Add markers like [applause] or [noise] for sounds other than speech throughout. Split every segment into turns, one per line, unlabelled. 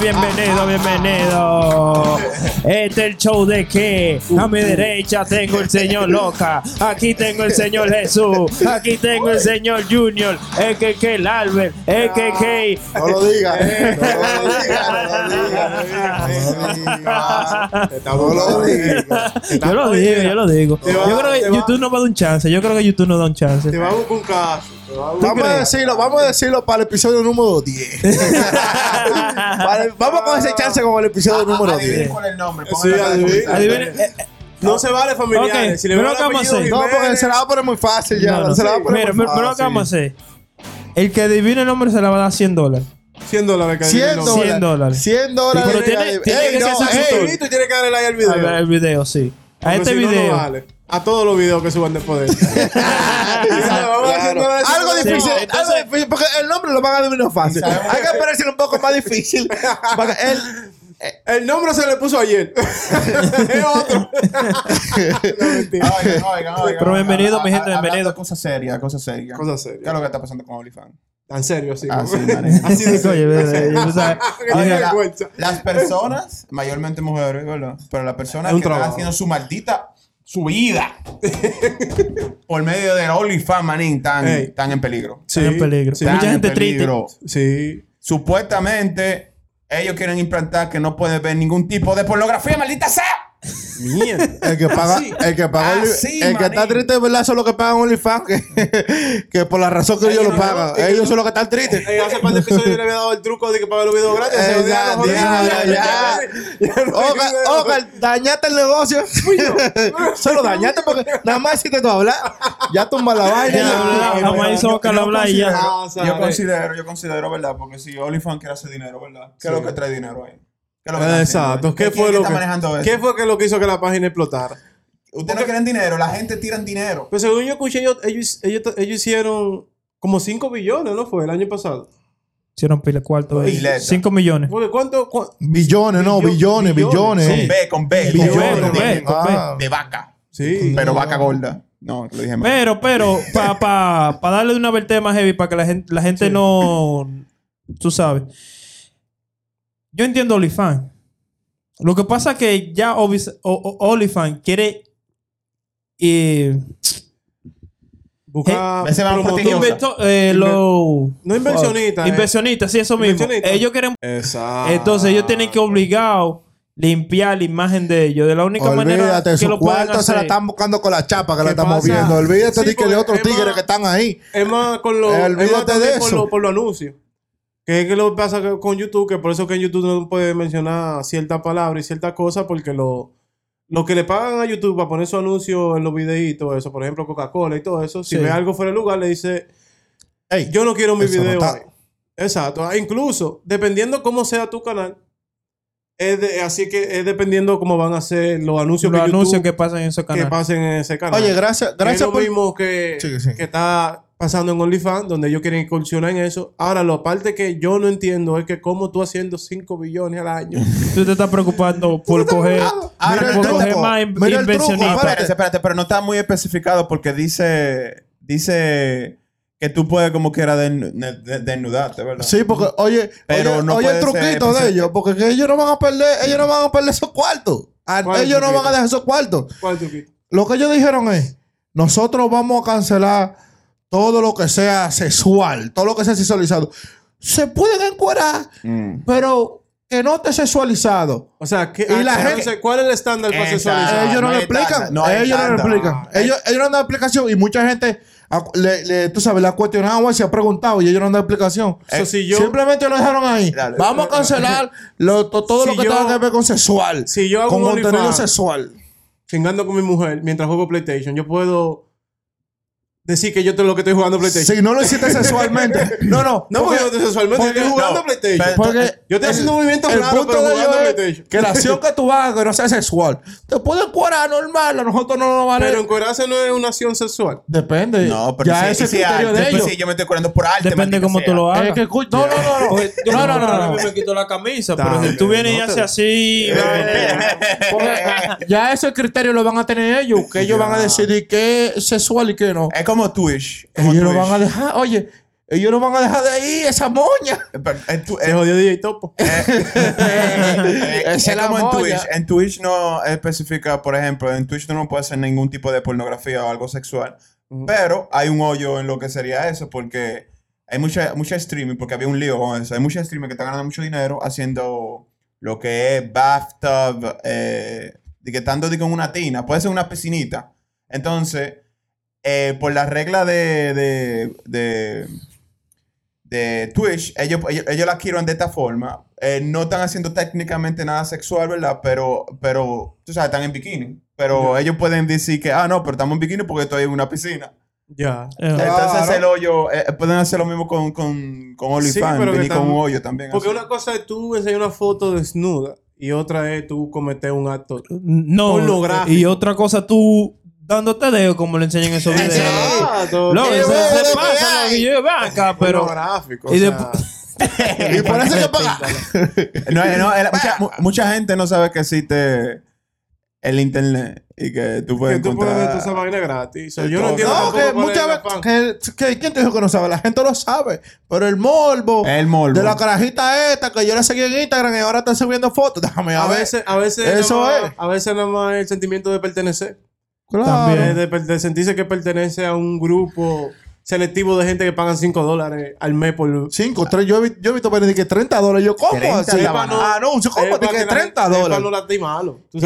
bienvenido, bienvenido. Este es el show de que a mi derecha tengo el señor Loca, aquí tengo el señor Jesús, aquí tengo el señor Junior, el que que el Albert, el que que.
No lo digas. No lo digas. No lo digas.
Yo lo digo, yo lo digo. Yo creo que YouTube no va a dar un chance. Yo creo que YouTube no da un chance.
Te va a buscar un caso.
Vamos a decirlo, vamos a decirlo para el episodio número 10. [laughs] Vale, vamos con ese chance con el episodio número
Adivinen
10.
cuál es el nombre.
Sí,
pónganlo en la
adivinen.
comentario.
Adivinen, eh,
No se vale familiares.
Ok,
si le
pero
ven
¿qué
el
vamos a
apellido
hacer?
No, porque
Jiménez,
se la va a poner muy fácil ya.
no, no.
Se la va a poner
Mira,
muy
pero pero ¿qué
fácil.
vamos a hacer? El que adivine el nombre se la va a dar 100 dólares.
100 dólares. que
100
adivinen los-
100 dólares.
100 dólares.
Pero tiene-
Ey,
que
no,
ser
ey,
suscriptor.
Y tú tienes que darle like al video.
el video, sí. A este
si no, no
video.
vale. A todos los videos que suban de poder. [laughs]
Claro. Algo difícil,
Sí,
algo
entonces-
difícil, porque el nombre lo van a adivinar fácil. Hay que parecer un poco más difícil. Para que él,
El nombre se le puso ayer. [laughs] es otro. [laughs] No, mentira.
Oigan, oigan, oigan.
Pero bienvenido, mi gente, bienvenido.
Cosas serias, cosas serias.
Cosa
¿Qué
seria.
es lo que está pasando con OnlyFans?
Tan serio, [laughs] así.
Ah, sí. [laughs]
Así de
Oye.
Las personas, mayormente mujeres, ¿verdad? Pero las personas que están haciendo su maldita su vida por medio del OnlyFans, manín, están,
Ey.
están en peligro.
Sí,
en peligro.
sí.
Mucha
en
gente triste.
peligro.
Sí.
Supuestamente, ellos quieren implantar que no puede ver ningún tipo de pornografía, maldita sea.
Mierda.
el que paga,
Así.
el que paga,
Así,
el que está triste, ¿verdad? Son los que pagan OnlyFans, que, [laughs] que por la razón que ellos lo
no,
pagan. Ellos son los que están tristes.
Eh, hace par de episodios yo le había dado el truco de que los videos gratis.
Eh, ya,
no,
ya,
ya,
ya,
ya, ya, no hay
Oga,
video.
Oga, dañaste el negocio. [laughs] Solo dañaste porque nada más hiciste tú hablar. Ya tumba la vaina.
Ya. Jamás hizo boca al hablar y ya.
Ah,
yo considero, yo considero, ¿verdad? Porque si OnlyFans quiere hacer dinero, ¿verdad? ¿Qué es lo que trae dinero ahí? ¿Qué es lo que está
Exacto. ¿Qué
¿Quién
fue lo que
manejando eso?
¿Qué fue que lo que hizo que la página explotara?
Ustedes no quieren dinero, la gente tira dinero.
Pues según yo escuché, ellos, ellos, ellos, ellos hicieron como 5 billones, ¿no fue? El año pasado.
Hicieron pile cuarto. ahí.
Pileta.
5 millones.
Porque ¿Cuánto? cu-
Billones, no,
Billones,
billones.
Con. B, con B.
Billones,
con
con B,
B.
con B.
Ah.
De vaca.
Sí.
Pero vaca gorda. No, lo dije mal.
Pero, pero, para pa, pa darle una vertente más heavy, para que la gente, la gente no. Tú sabes. Yo entiendo OnlyFans. Lo que pasa es que ya OnlyFans quiere. eh,
Busca
Ese va
promotor.
prestigioso.
inverto- eh, lo-
No inversionista, eh.
Inversionistas, sí, eso mismo. Ellos quieren.
Exacto.
Entonces, ellos tienen que obligado limpiar la imagen de ellos. De la única manera que
su
lo pueden
se la están buscando con la chapa que la
¿Qué
estamos
pasa?
viendo. Olvídate
Sí,
de, que de otros
es
tigres que están ahí.
Es más con los
Eh, olvídate de
por
eso.
lo- por los anuncios. Que es que lo que pasa que- con YouTube, que por eso que en YouTube no puede mencionar ciertas palabras y ciertas cosas, porque lo, lo que le pagan a YouTube para poner su anuncio en los videitos, eso, por ejemplo, Coca-Cola y todo eso, si
Sí.
ve algo fuera de lugar, le dice,
Ey,
yo no quiero mi
no
video. Exacto. Ah, Incluso, dependiendo cómo sea tu canal, es de- así que es dependiendo cómo van a ser los anuncios,
Los
que,
anuncios
YouTube
que pasan en ese
que
canal.
pasen en ese canal.
Oye, gracias,
Que
gracias
es lo
por.
mismo que,
Sí, sí.
que está pasando en OnlyFans, donde ellos quieren incursionar en eso. Ahora, lo aparte que yo no entiendo es que cómo tú haciendo 5 billones al año. [laughs]
Tú te estás preocupando por coger,
Ahora,
por coger más in-
Mira el truco, espérate.
Espérate, pero no está muy especificado porque dice, dice que tú puedes como quiera desnu- de- desnudarte, ¿verdad?
Sí, porque, oye,
Pero
oye,
no
oye el
ser
truquito de ellos, porque que ellos no van a perder, ellos no van a perder esos cuartos. Ah,
¿Cuál
Ellos no van a dejar esos cuartos.
¿Cuál truquito?
Lo que ellos dijeron es, nosotros vamos a cancelar todo lo que sea sexual, todo lo que sea sexualizado. Se pueden encuerar,
Mm.
pero que no esté sexualizado.
O sea, ¿qué,
Y la
ah,
gente-
¿cuál es el estándar para sexualizar?
ellos no,
hay
explican.
no
ellos no le
estándar.
explican. Ellos, ellos no dan explicación y mucha gente, le, le- tú sabes, cuestionado y se ha preguntado y ellos no dan explicación.
Si yo,
Simplemente lo dejaron ahí.
Dale.
Vamos a cancelar lo- to- todo
Si
lo que
yo-
tenga que ver con sexual.
si yo hago
con
un
contenido sexual.
chingando con mi mujer mientras juego PlayStation, yo puedo decir que yo te lo que estoy jugando PlayStation.
Si no lo hiciste sexualmente. [laughs] No, no.
No, porque yo estoy sexualmente
porque-
estoy jugando
no,
PlayStation.
Porque
Yo estoy
el-
haciendo movimientos
el
raros,
punto
pero
de
jugando
es
PlayStation.
que la acción que tú hagas que no sea sexual. Te pueden cuadrar normal, a nosotros no nos vale.
Pero encuerarse no es una acción sexual.
Depende.
No, pero
ya
si,
ese es
si
criterio
arte,
de ellos.
sí, yo me estoy curando por arte.
Depende cómo
sea.
tú lo
Es
hagas.
que escu- no, no, no, no.
Pues, yo
No, no, no, no.
me quito la camisa, pero si tú vienes y haces así, [laughs]
Porque ya ese criterio lo van a tener ellos, que ellos van a decidir qué es sexual y qué no.
Es como Twitch. Como
Ellos lo
Twitch.
van a dejar. Oye, Ellos no van a dejar de ir, esa moña. [laughs]
Eh,
Se
eh,
jodió DJ Topo.
eh,
Esa
es como en. Twitch. En Twitch no especifica, por ejemplo, en Twitch tú no puedes hacer ningún tipo de pornografía o algo sexual. Pero hay un hoyo en lo que sería eso, porque hay mucha, mucha streaming, porque había un lío con eso. Hay mucha streaming que están ganando mucho dinero haciendo lo que es bathtub, eh, de que estando una tina, puede ser una piscinita. Entonces, eh, por la regla de, de, de, de Twitch, ellos, ellos, ellos la quieren de esta forma. Eh, no están haciendo técnicamente nada sexual, ¿verdad? Pero, pero tú sabes, están en bikini. Pero ellos pueden decir que, ah, no, pero estamos en bikini porque estoy en una piscina.
Ya.
Entonces el hoyo, eh, pueden hacer lo mismo con, con, con OnlyFans, venir con un hoyo también.
Porque
así.
una cosa es tú enseñar una foto desnuda y otra es tú cometer un acto.
No.
Pornográfico.
Y otra cosa, tú dándote dedo como le enseñan en esos videos.
Exacto.
Loco, se, pasa, lo que yo acá, pero.
Pornográfico.
y después- [laughs]
Y por eso que paga. [laughs]
No, no, era- mucha, mu- mucha gente no sabe que existe el internet y que tú puedes
que tú puedes ver esa vaina gratis. O sea, yo
todo.
no entiendo
No, que muchas veces. Que, que- ¿Quién te dijo que no sabe? La gente lo sabe. Pero el morbo.
El morbo.
De la carajita esta que yo la seguí en Instagram y ahora está subiendo fotos. Déjame
A
ver.
veces, a veces,
Eso es.
a veces nada más el sentimiento de pertenecer.
Claro.
También.
De, de- de sentirse que pertenece a un grupo selectivo de gente que pagan 5 dólares al mes por...
Cinco, tres. Yo he, yo he visto que 30 dólares. Yo, ¿cómo
30
así?
Pa' no- es
¿cómo? que
que la
30
gente- es pa'
dólares.
no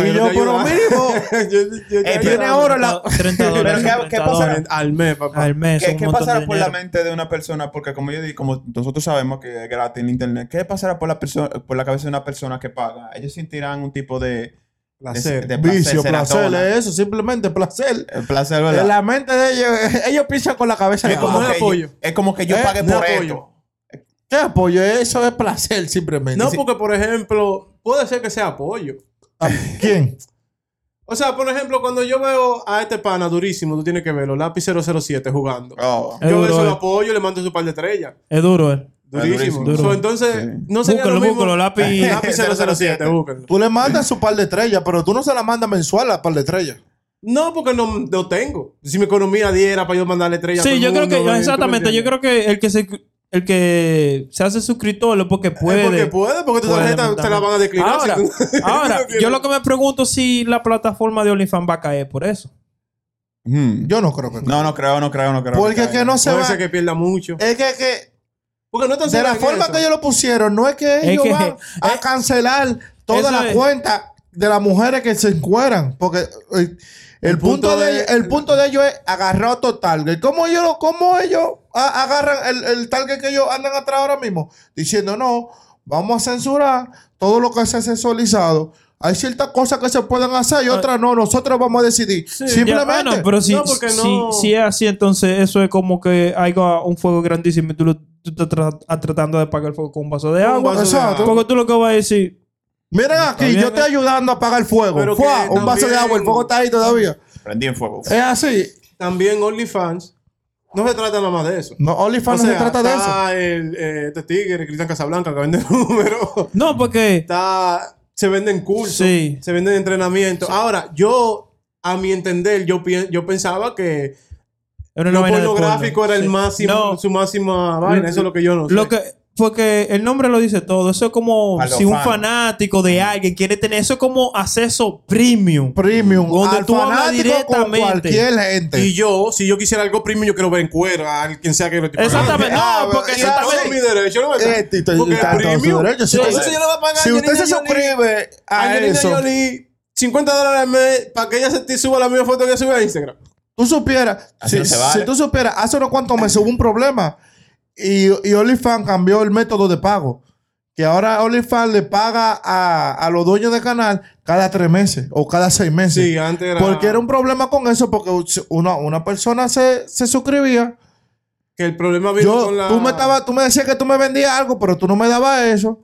Y yo, pero
ayuda.
mínimo. [laughs]
Yo- yo-
Eh,
yo-
tiene oro la- [laughs]
30 dólares.
Pero ¿qué- qué
30
pasa?
Al mes, papá.
Al mes.
¿Qué, pasará por la mente de una persona? Porque como yo digo, como nosotros sabemos que es gratis en internet, ¿qué pasará por la persona, por la cabeza de una persona que paga? Ellos sentirán un tipo de,
Placer.
de, de
Vicio,
serotonina.
placer, es eso. Simplemente placer.
El placer,
En
¿verdad?
la mente de ellos, ellos piensan con la cabeza.
Es
de
como,
es
que
apoyo.
yo, es como que yo
Eh,
pague por
apoyo.
esto.
¿Qué apoyo? Eso es placer simplemente.
No,
Sí.
porque por ejemplo, puede ser que sea apoyo.
¿A ¿Quién? [laughs]
O sea, por ejemplo, cuando yo veo a este pana durísimo, tú tienes que verlo, lápiz 007 jugando.
Oh.
Es
yo
duro,
eso lo
eh.
apoyo, le mando su par de estrellas.
Es duro, eh.
Durísimo.
durísimo.
So, entonces,
Sí.
no sería
Búscalo,
lo mismo.
búscalo, lápiz. [laughs]
lápiz [laughs] 007, búscalo.
Tú le mandas su par de estrellas, pero tú no se la mandas mensual a par de estrellas.
No, porque no, no tengo. Si mi economía diera para yo mandarle estrellas a todo
Sí, yo creo que,
¿tú me
exactamente, yo creo que el que se, el que se hace suscriptor es porque puede.
Es porque puede, porque tu tarjeta te la van a declinar.
Ahora,
si tú- [laughs]
ahora yo lo que me pregunto es si la plataforma de OnlyFans va a caer por eso.
Hmm.
Yo no creo que.
No, no creo, no creo, no creo.
Porque
caiga.
que no se
Puede
va.
ser que pierda mucho.
Es que, que
Porque no están
de la forma que ellos lo pusieron, no es que ellos
que-
van a cancelar toda la
es.
cuenta de las mujeres que se encueran. Porque eh, el,
El
punto,
punto
de,
de-
el punto de ellos es agarrar otro target. ¿Cómo ellos, lo- cómo ellos a- agarran el, el target que ellos andan atrás ahora mismo? Diciendo, no, vamos a censurar todo lo que se ha sexualizado. Hay ciertas cosas que se pueden hacer y otras no. Nosotros vamos a decidir.
Ya,
Simplemente.
bueno, pero si,
No, porque no-
si, si es así, entonces eso es como que hay un fuego grandísimo y tú, lo, tú estás tra- a- tratando de apagar el fuego con un vaso de agua.
vaso de
Exacto.
agua.
Porque tú lo que vas a decir,
Miren aquí, yo estoy ayudando a apagar el fuego.
Pero
Fua, un vaso de agua, el fuego está ahí todavía.
Prendí en fuego.
Es así.
También OnlyFans no se trata nada más de eso.
No, OnlyFans
O
no se trata de eso.
está el, eh, este tigre, Cristian Casablanca, que vende [laughs] números.
no, porque
está, se venden cursos,
Sí.
se venden entrenamientos. Ahora, yo, a mi entender, yo, pien- yo pensaba que
era una
lo
vaina de
pornográfico
porno.
era el
Sí.
máximo,
No,
su máxima vaina. Eso es lo que yo no sé.
Lo que porque el nombre lo dice todo. Eso es como
A
si un fanático de alguien quiere tener eso es como acceso premium.
Premium.
Donde
al
tú hablas
fanático con
directamente.
cualquier gente.
Y yo, si yo quisiera algo premium, yo quiero ver en cuero a quien sea que lo esté.
Exactamente,
Ah,
no, porque exactamente.
mi derecho, ¿no?
y- y-
Porque premium.
derecho. Si
Sí,
usted-
a a
Si usted se suscribe a
Angelina
eso,
Jolie, 50 dólares al mes para que ella se te suba la misma foto que sube a Instagram.
Tú supieras, si,
no se vale.
si tú supieras, hace unos cuantos meses hubo un problema y, y OnlyFans cambió el método de pago. Que ahora OnlyFans le paga a, a los dueños del canal cada tres meses o cada seis meses.
Sí, antes era.
Porque era un problema con eso, porque una, una persona se, se suscribía.
Que el problema vino
Yo,
con la.
tú, me estaba, tú me decías que tú me vendías algo, pero tú no me dabas eso.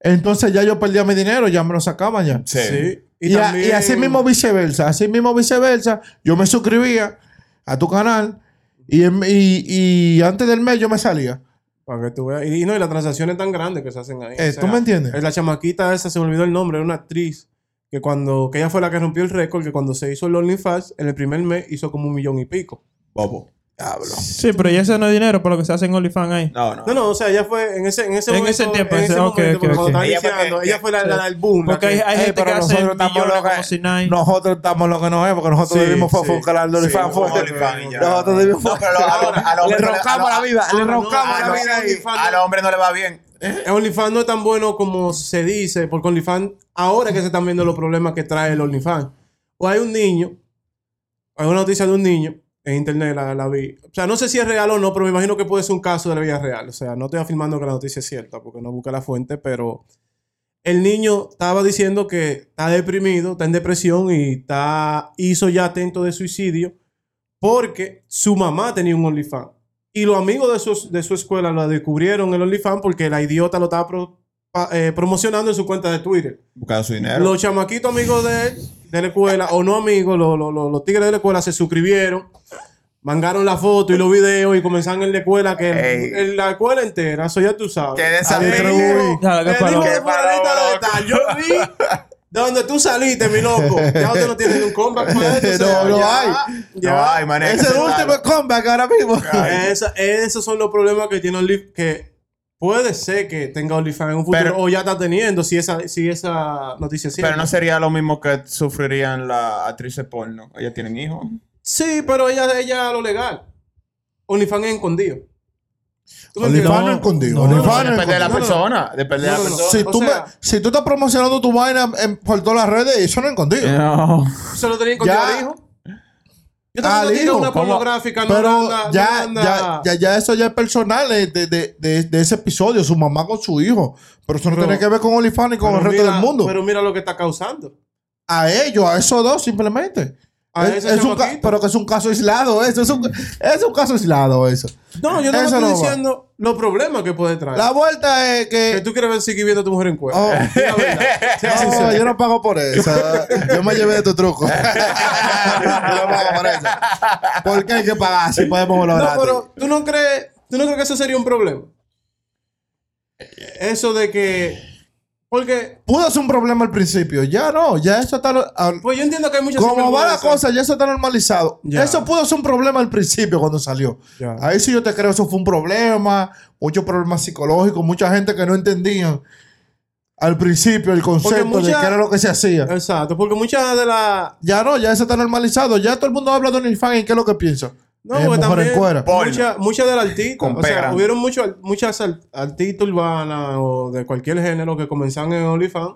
Entonces ya yo perdía mi dinero, ya me lo sacaban ya.
Sí.
Sí.
Y, a-
también-
y así mismo viceversa. Así mismo viceversa. Yo me suscribía a tu canal y, y, antes del mes yo me salía.
Para que tú veas. Y, no, y las transacciones tan grandes que se hacen ahí.
Eh, ¿tú me entiendes?
es La chamaquita esa se me olvidó el nombre, era una actriz. Que cuando. Que ella fue la que rompió el récord, que cuando se hizo el OnlyFans, en el primer mes hizo como un millón y pico.
Bobo.
Diablo.
Sí, pero ya ese no es dinero por lo que se hace en OnlyFans ahí.
No, no.
No, no, o sea, ella fue en ese, en ese
En
momento.
ese tiempo,
en
ese-
estaba
Ella fue
iniciando,
que-
ella fue la, la, la- el boom.
Porque
la
hay,
que-
hay
Ey,
gente
pero
que hace millones si nada.
Nosotros estamos lo que nos es, porque nosotros
Sí,
vivimos fue
sí.
fue un canal de OnlyFans.
Sí,
fue-. Nosotros vivimos
No, lo-
Le roncamos la vida, le
no,
roncamos la
no,
vida ahí.
OnlyFans
Al hombre no le va bien.
El OnlyFans no es tan bueno como se dice, porque OnlyFans, ahora que se están viendo los problemas que trae el OnlyFans. O hay un niño, hay una noticia de un niño en internet, la, la vi. O sea, no sé si es real o no, pero me imagino que puede ser un caso de la vida real. O sea, no estoy afirmando que la noticia es cierta, porque no busca la fuente, pero el niño estaba diciendo que está deprimido, está en depresión y está, hizo ya atento de suicidio porque su mamá tenía un OnlyFans. Y los amigos de su, de su escuela lo descubrieron el OnlyFans porque la idiota lo estaba pro- eh, promocionando en su cuenta de Twitter.
Buscando su dinero.
Los chamaquitos amigos de él, de la escuela, o no amigos, los, los- los- los tigres de la escuela se suscribieron, mangaron la foto y los videos y comenzaron en la escuela, que
Ey.
en la escuela entera, eso ya tú sabes.
Qué desafío.
El el tal. Yo vi de donde tú saliste, mi loco. Ya usted no tiene ni un comeback para esto.
No, no
ya-
hay.
ya-
No hay manera.
Es el último comeback ahora mismo.
esa- esos son los problemas que tiene OnlyFans. Que puede ser que tenga OnlyFans en un futuro.
Pero-
o ya está teniendo, si esa, si esa noticia es cierta.
Pero no sería lo mismo que sufrirían las actrices porno. Ellas tienen hijos.
Sí, pero ella, ella lo legal. OnlyFans es escondido. ¿Tú me
OnlyFans no escondido.
no,
OnlyFans no
Depende de la persona. Depende de la
No, no, no.
persona.
Si
O
tú,
sea-
me- si tú estás promocionando tu vaina en, por todas las redes, eso no es escondido.
No.
¿Se lo tenía escondido
Ya.
al hijo? Yo también digo una pornográfica, no
Pero
anda- no
ya,
anda-
ya, ya, ya eso ya es personal eh, de, de, de, de ese episodio, su mamá con su hijo. Pero eso no
Pero-
tiene que ver con OnlyFans ni con el resto
mira-
del mundo.
Pero mira lo que está causando.
a ellos, a esos dos simplemente.
A
Es-
ese
es un ca-
chamaquito.
pero que es un caso aislado, eso. Es un, es un caso aislado, eso.
No, yo no
Eso
estoy
no va.
diciendo los problemas que puede traer.
La vuelta es
Que
que.
tú quieres ver seguir viendo a tu mujer en cuero.
Oh. [laughs] [laughs] No, yo no pago por eso. Yo me llevé de tu truco. [laughs] yo no pago por eso. ¿Por qué hay que pagar si podemos
No,
lograr?
pero tú no crees, tú no crees que eso sería un problema. Eso de que, porque,
Pudo ser un problema al principio. Ya no, ya eso está. ah,
pues yo entiendo que hay muchas
Como va la cosa, ya eso está normalizado.
Ya.
Eso pudo ser un problema al principio cuando salió.
Ya.
Ahí sí yo te creo, eso fue un problema. Muchos problemas psicológicos, mucha gente que no entendían al principio el concepto
mucha-
de qué era lo que se hacía.
Exacto, porque muchas de las
Ya no, ya eso está normalizado. Ya todo el mundo habla de OnlyFans y qué es lo que piensa.
No, porque también muchas muchas de las artistas,
Con
o sea, hubieron mucho- muchas artistas urbanas o de cualquier género que comenzaron en OnlyFans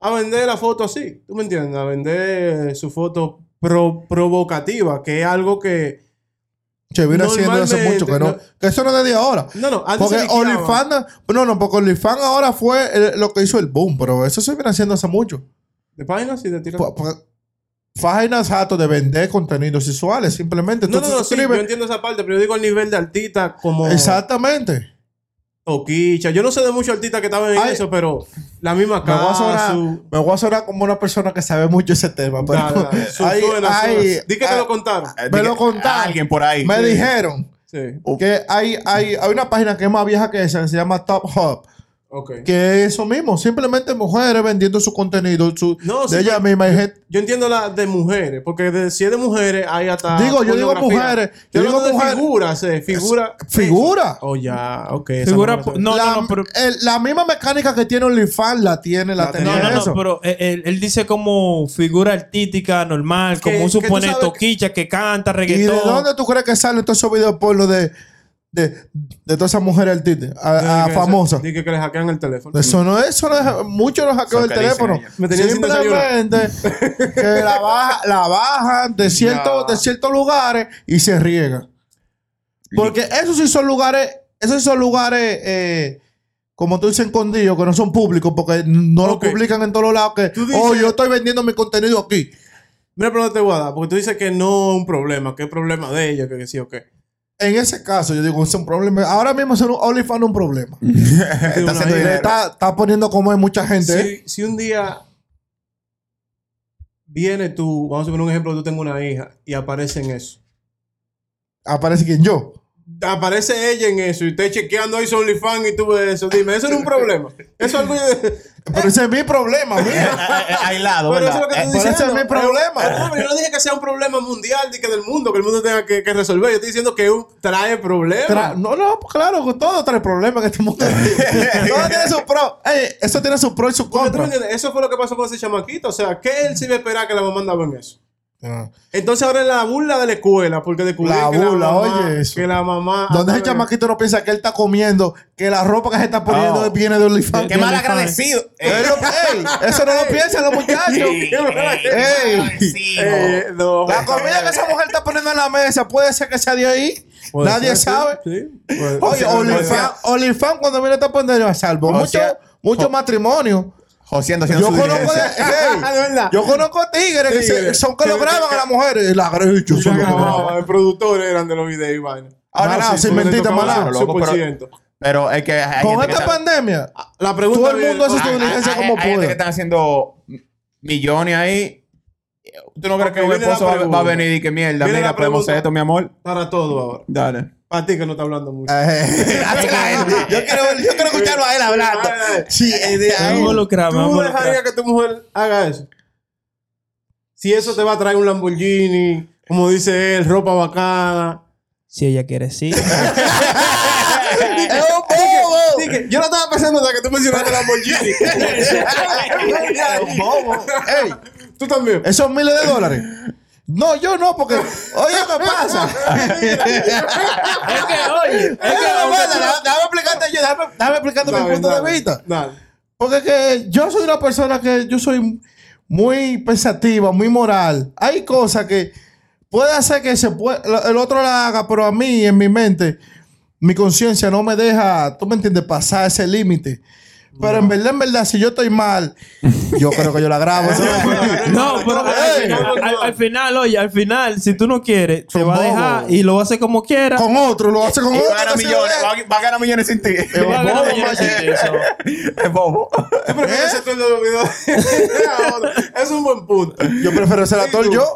a vender la foto así, ¿tú me entiendes? A vender su foto pro- provocativa, que es algo que...
Se viene haciendo hace mucho que no.
no-
Que eso no es de ahora.
No, no, antes
Porque. OnlyFans, no, no, porque OnlyFans ahora fue el- lo que hizo el boom, pero eso se viene haciendo hace mucho.
De páginas y de tirar...
Páginas jato de vender contenidos sexuales, simplemente.
No,
Tú
no, no, sí, yo entiendo esa parte, pero yo digo el nivel de artista como
Exactamente.
Toquicha. Yo no sé de muchos artistas que estaban en
Ay.
eso, pero la misma
Me voy, a sonar,
Casu...
me voy a sonar como una persona que sabe mucho ese tema. Pero
Dale, dale. [laughs] Su-
hay-
suena,
hay-
suena. Di que te lo contaron.
Eh,
Me lo contaron.
Alguien por ahí.
me dijeron
Sí,
que hay, hay, hay una página que es más vieja que esa, que se llama Top Hub,
ok.
que es eso mismo, simplemente mujeres vendiendo su contenido su,
No,
de
sí,
ella misma. y gente-
Yo entiendo la de mujeres, porque de, si es de mujeres, hay hasta.
Digo, yo digo mujeres,
Yo
yo digo
de
mujeres.
figuras, eh, figura.
figura.
Oh, ya, ok.
Figura,
no la
no, pero,
el- la misma mecánica que tiene OnlyFans la tiene, la,
La
tenía
no, no, no, pero él, él- él dice como figura artística normal,
Que-
como un suponer toquicha que canta
¿Y de
reggaetón.
dónde tú crees que salen todos esos videos porno de, de, de todas esas mujeres artistas, a, a famosas?
di que, le hackean el teléfono.
Eso no es, eso no es, muchos del
que dicen
teléfono.
ellos.
Me tenían sin
Simplemente que la, [laughs] baja, la bajan de, cierto, de ciertos lugares y se riegan. Porque esos sí son lugares, esos sí son lugares, eh, como tú dices, escondidos, que no son públicos, porque no lo publican en todos lados. Que,
dices-
oh, yo estoy vendiendo mi contenido aquí.
Mira, pero no te voy a dar, porque tú dices que no es un problema, que es problema de ella, que, que sí o qué.
En ese caso, yo digo, es un problema. Ahora mismo ser un OnlyFans es un problema. [laughs]
Está haciendo
poniendo como hay mucha gente.
Si, si un día viene tú, vamos a poner un ejemplo, tú tengo una hija y aparece en eso.
Aparece quien yo.
Aparece ella en eso y esté chequeando ahí su OnlyFans y tú ves eso. Dime, eso no es un problema. Eso es algo.
Pero ese es mi problema. [laughs]
Eh, eh, Aislado,
Pero eso es lo que
Eh,
estoy
pero ese es mi problema.
Eh, yo no dije que sea un problema mundial ni que del mundo, que el mundo tenga que, que resolver. Yo estoy diciendo que un, trae problemas.
Tra- no, no, pues claro, que todo trae problemas en este mundo. [laughs] todo tiene su pro. Ey, eso tiene su pro y su
Porque tú me
contra.
entiendes, Eso fue lo que pasó con ese chamaquito. O sea, ¿qué él se iba a esperar que la mamá andaba en eso?
Ah.
Entonces ahora es la burla de la escuela, porque descubrieron
La
que
burla,
la mamá,
oye eso.
que la mamá
Donde ese chamaquito no piensa que él está comiendo, que la ropa que se está poniendo
Oh.
viene de OnlyFans.
Qué mal agradecido.
Ey, eso no lo piensan los muchachos. Ey,
Eh, no.
la comida que esa mujer está poniendo en la mesa puede ser que sea de ahí.
Puede
Nadie
ser, sí,
sabe.
sí. Puede-
Oye, OnlyFans OnlyFans cuando viene a poner a salvo.
O
Mucho,
sea,
mucho matrimonio.
Joseando haciendo
Yo
su
conozco, [laughs] de-
verdad.
yo conozco tigres que se- son que lo graban a las mujeres. La grecho,
Y
son los
grababan, los productores eran de los videos.
Ah,
Maná,
no, sin mentita, maná.
su
Loco, pero-
100%.
Pero es que hay
Con esta
está-
pandemia,
La pregunta
Todo el mundo hace
Ah,
su
hay-
diligencia
hay-
como
hay gente
puede.
que están haciendo millones ahí. ¿Tú no crees que
la
esposo va, a venir y que mierda? Mira, podemos hacer esto, mi amor.
Para todo ahora.
Dale.
Para ti que no está hablando mucho.
Eh, [laughs] [laughs] yo, quiero, [laughs] yo quiero escucharlo a él hablando. Sí, eh, de ahí.
¿Tú dejarías que tu mujer haga eso? Si eso te va a traer un Lamborghini, como dice él, ropa bacana.
Si ella quiere, sí.
Es un bobo.
Yo no estaba pensando hasta que tú mencionaste Lamborghini.
Es un bobo. Ey,
tú también.
esos miles de dólares. No, yo no, porque. Oye, ¿qué pasa? [laughs]
es que, oye, es
que, pasa? Déjame déjame explicarte yo, déjame, déjame explicarte mi punto
dale,
de vista.
Dale.
Porque que yo soy una persona que yo soy muy pensativa, muy moral. Hay cosas que puede hacer que se puede, el otro la haga, pero a mí, en mi mente, mi conciencia no me deja, tú me entiendes, pasar ese límite. Pero en verdad, en verdad, si yo estoy mal, yo creo que yo la grabo. ¿sabes? [laughs]
No, pero al, final, al- al final, oye, al final, si tú no quieres, te va a dejar y lo va a hacer como quiera.
con otro, lo hace con
Y
otro.
va a ganar millones.
ve.
Va, a- va a ganar millones sin ti. [laughs] [laughs]
Es bobo,
eso.
Es bobo.
Es un buen punto.
Yo prefiero ser actor yo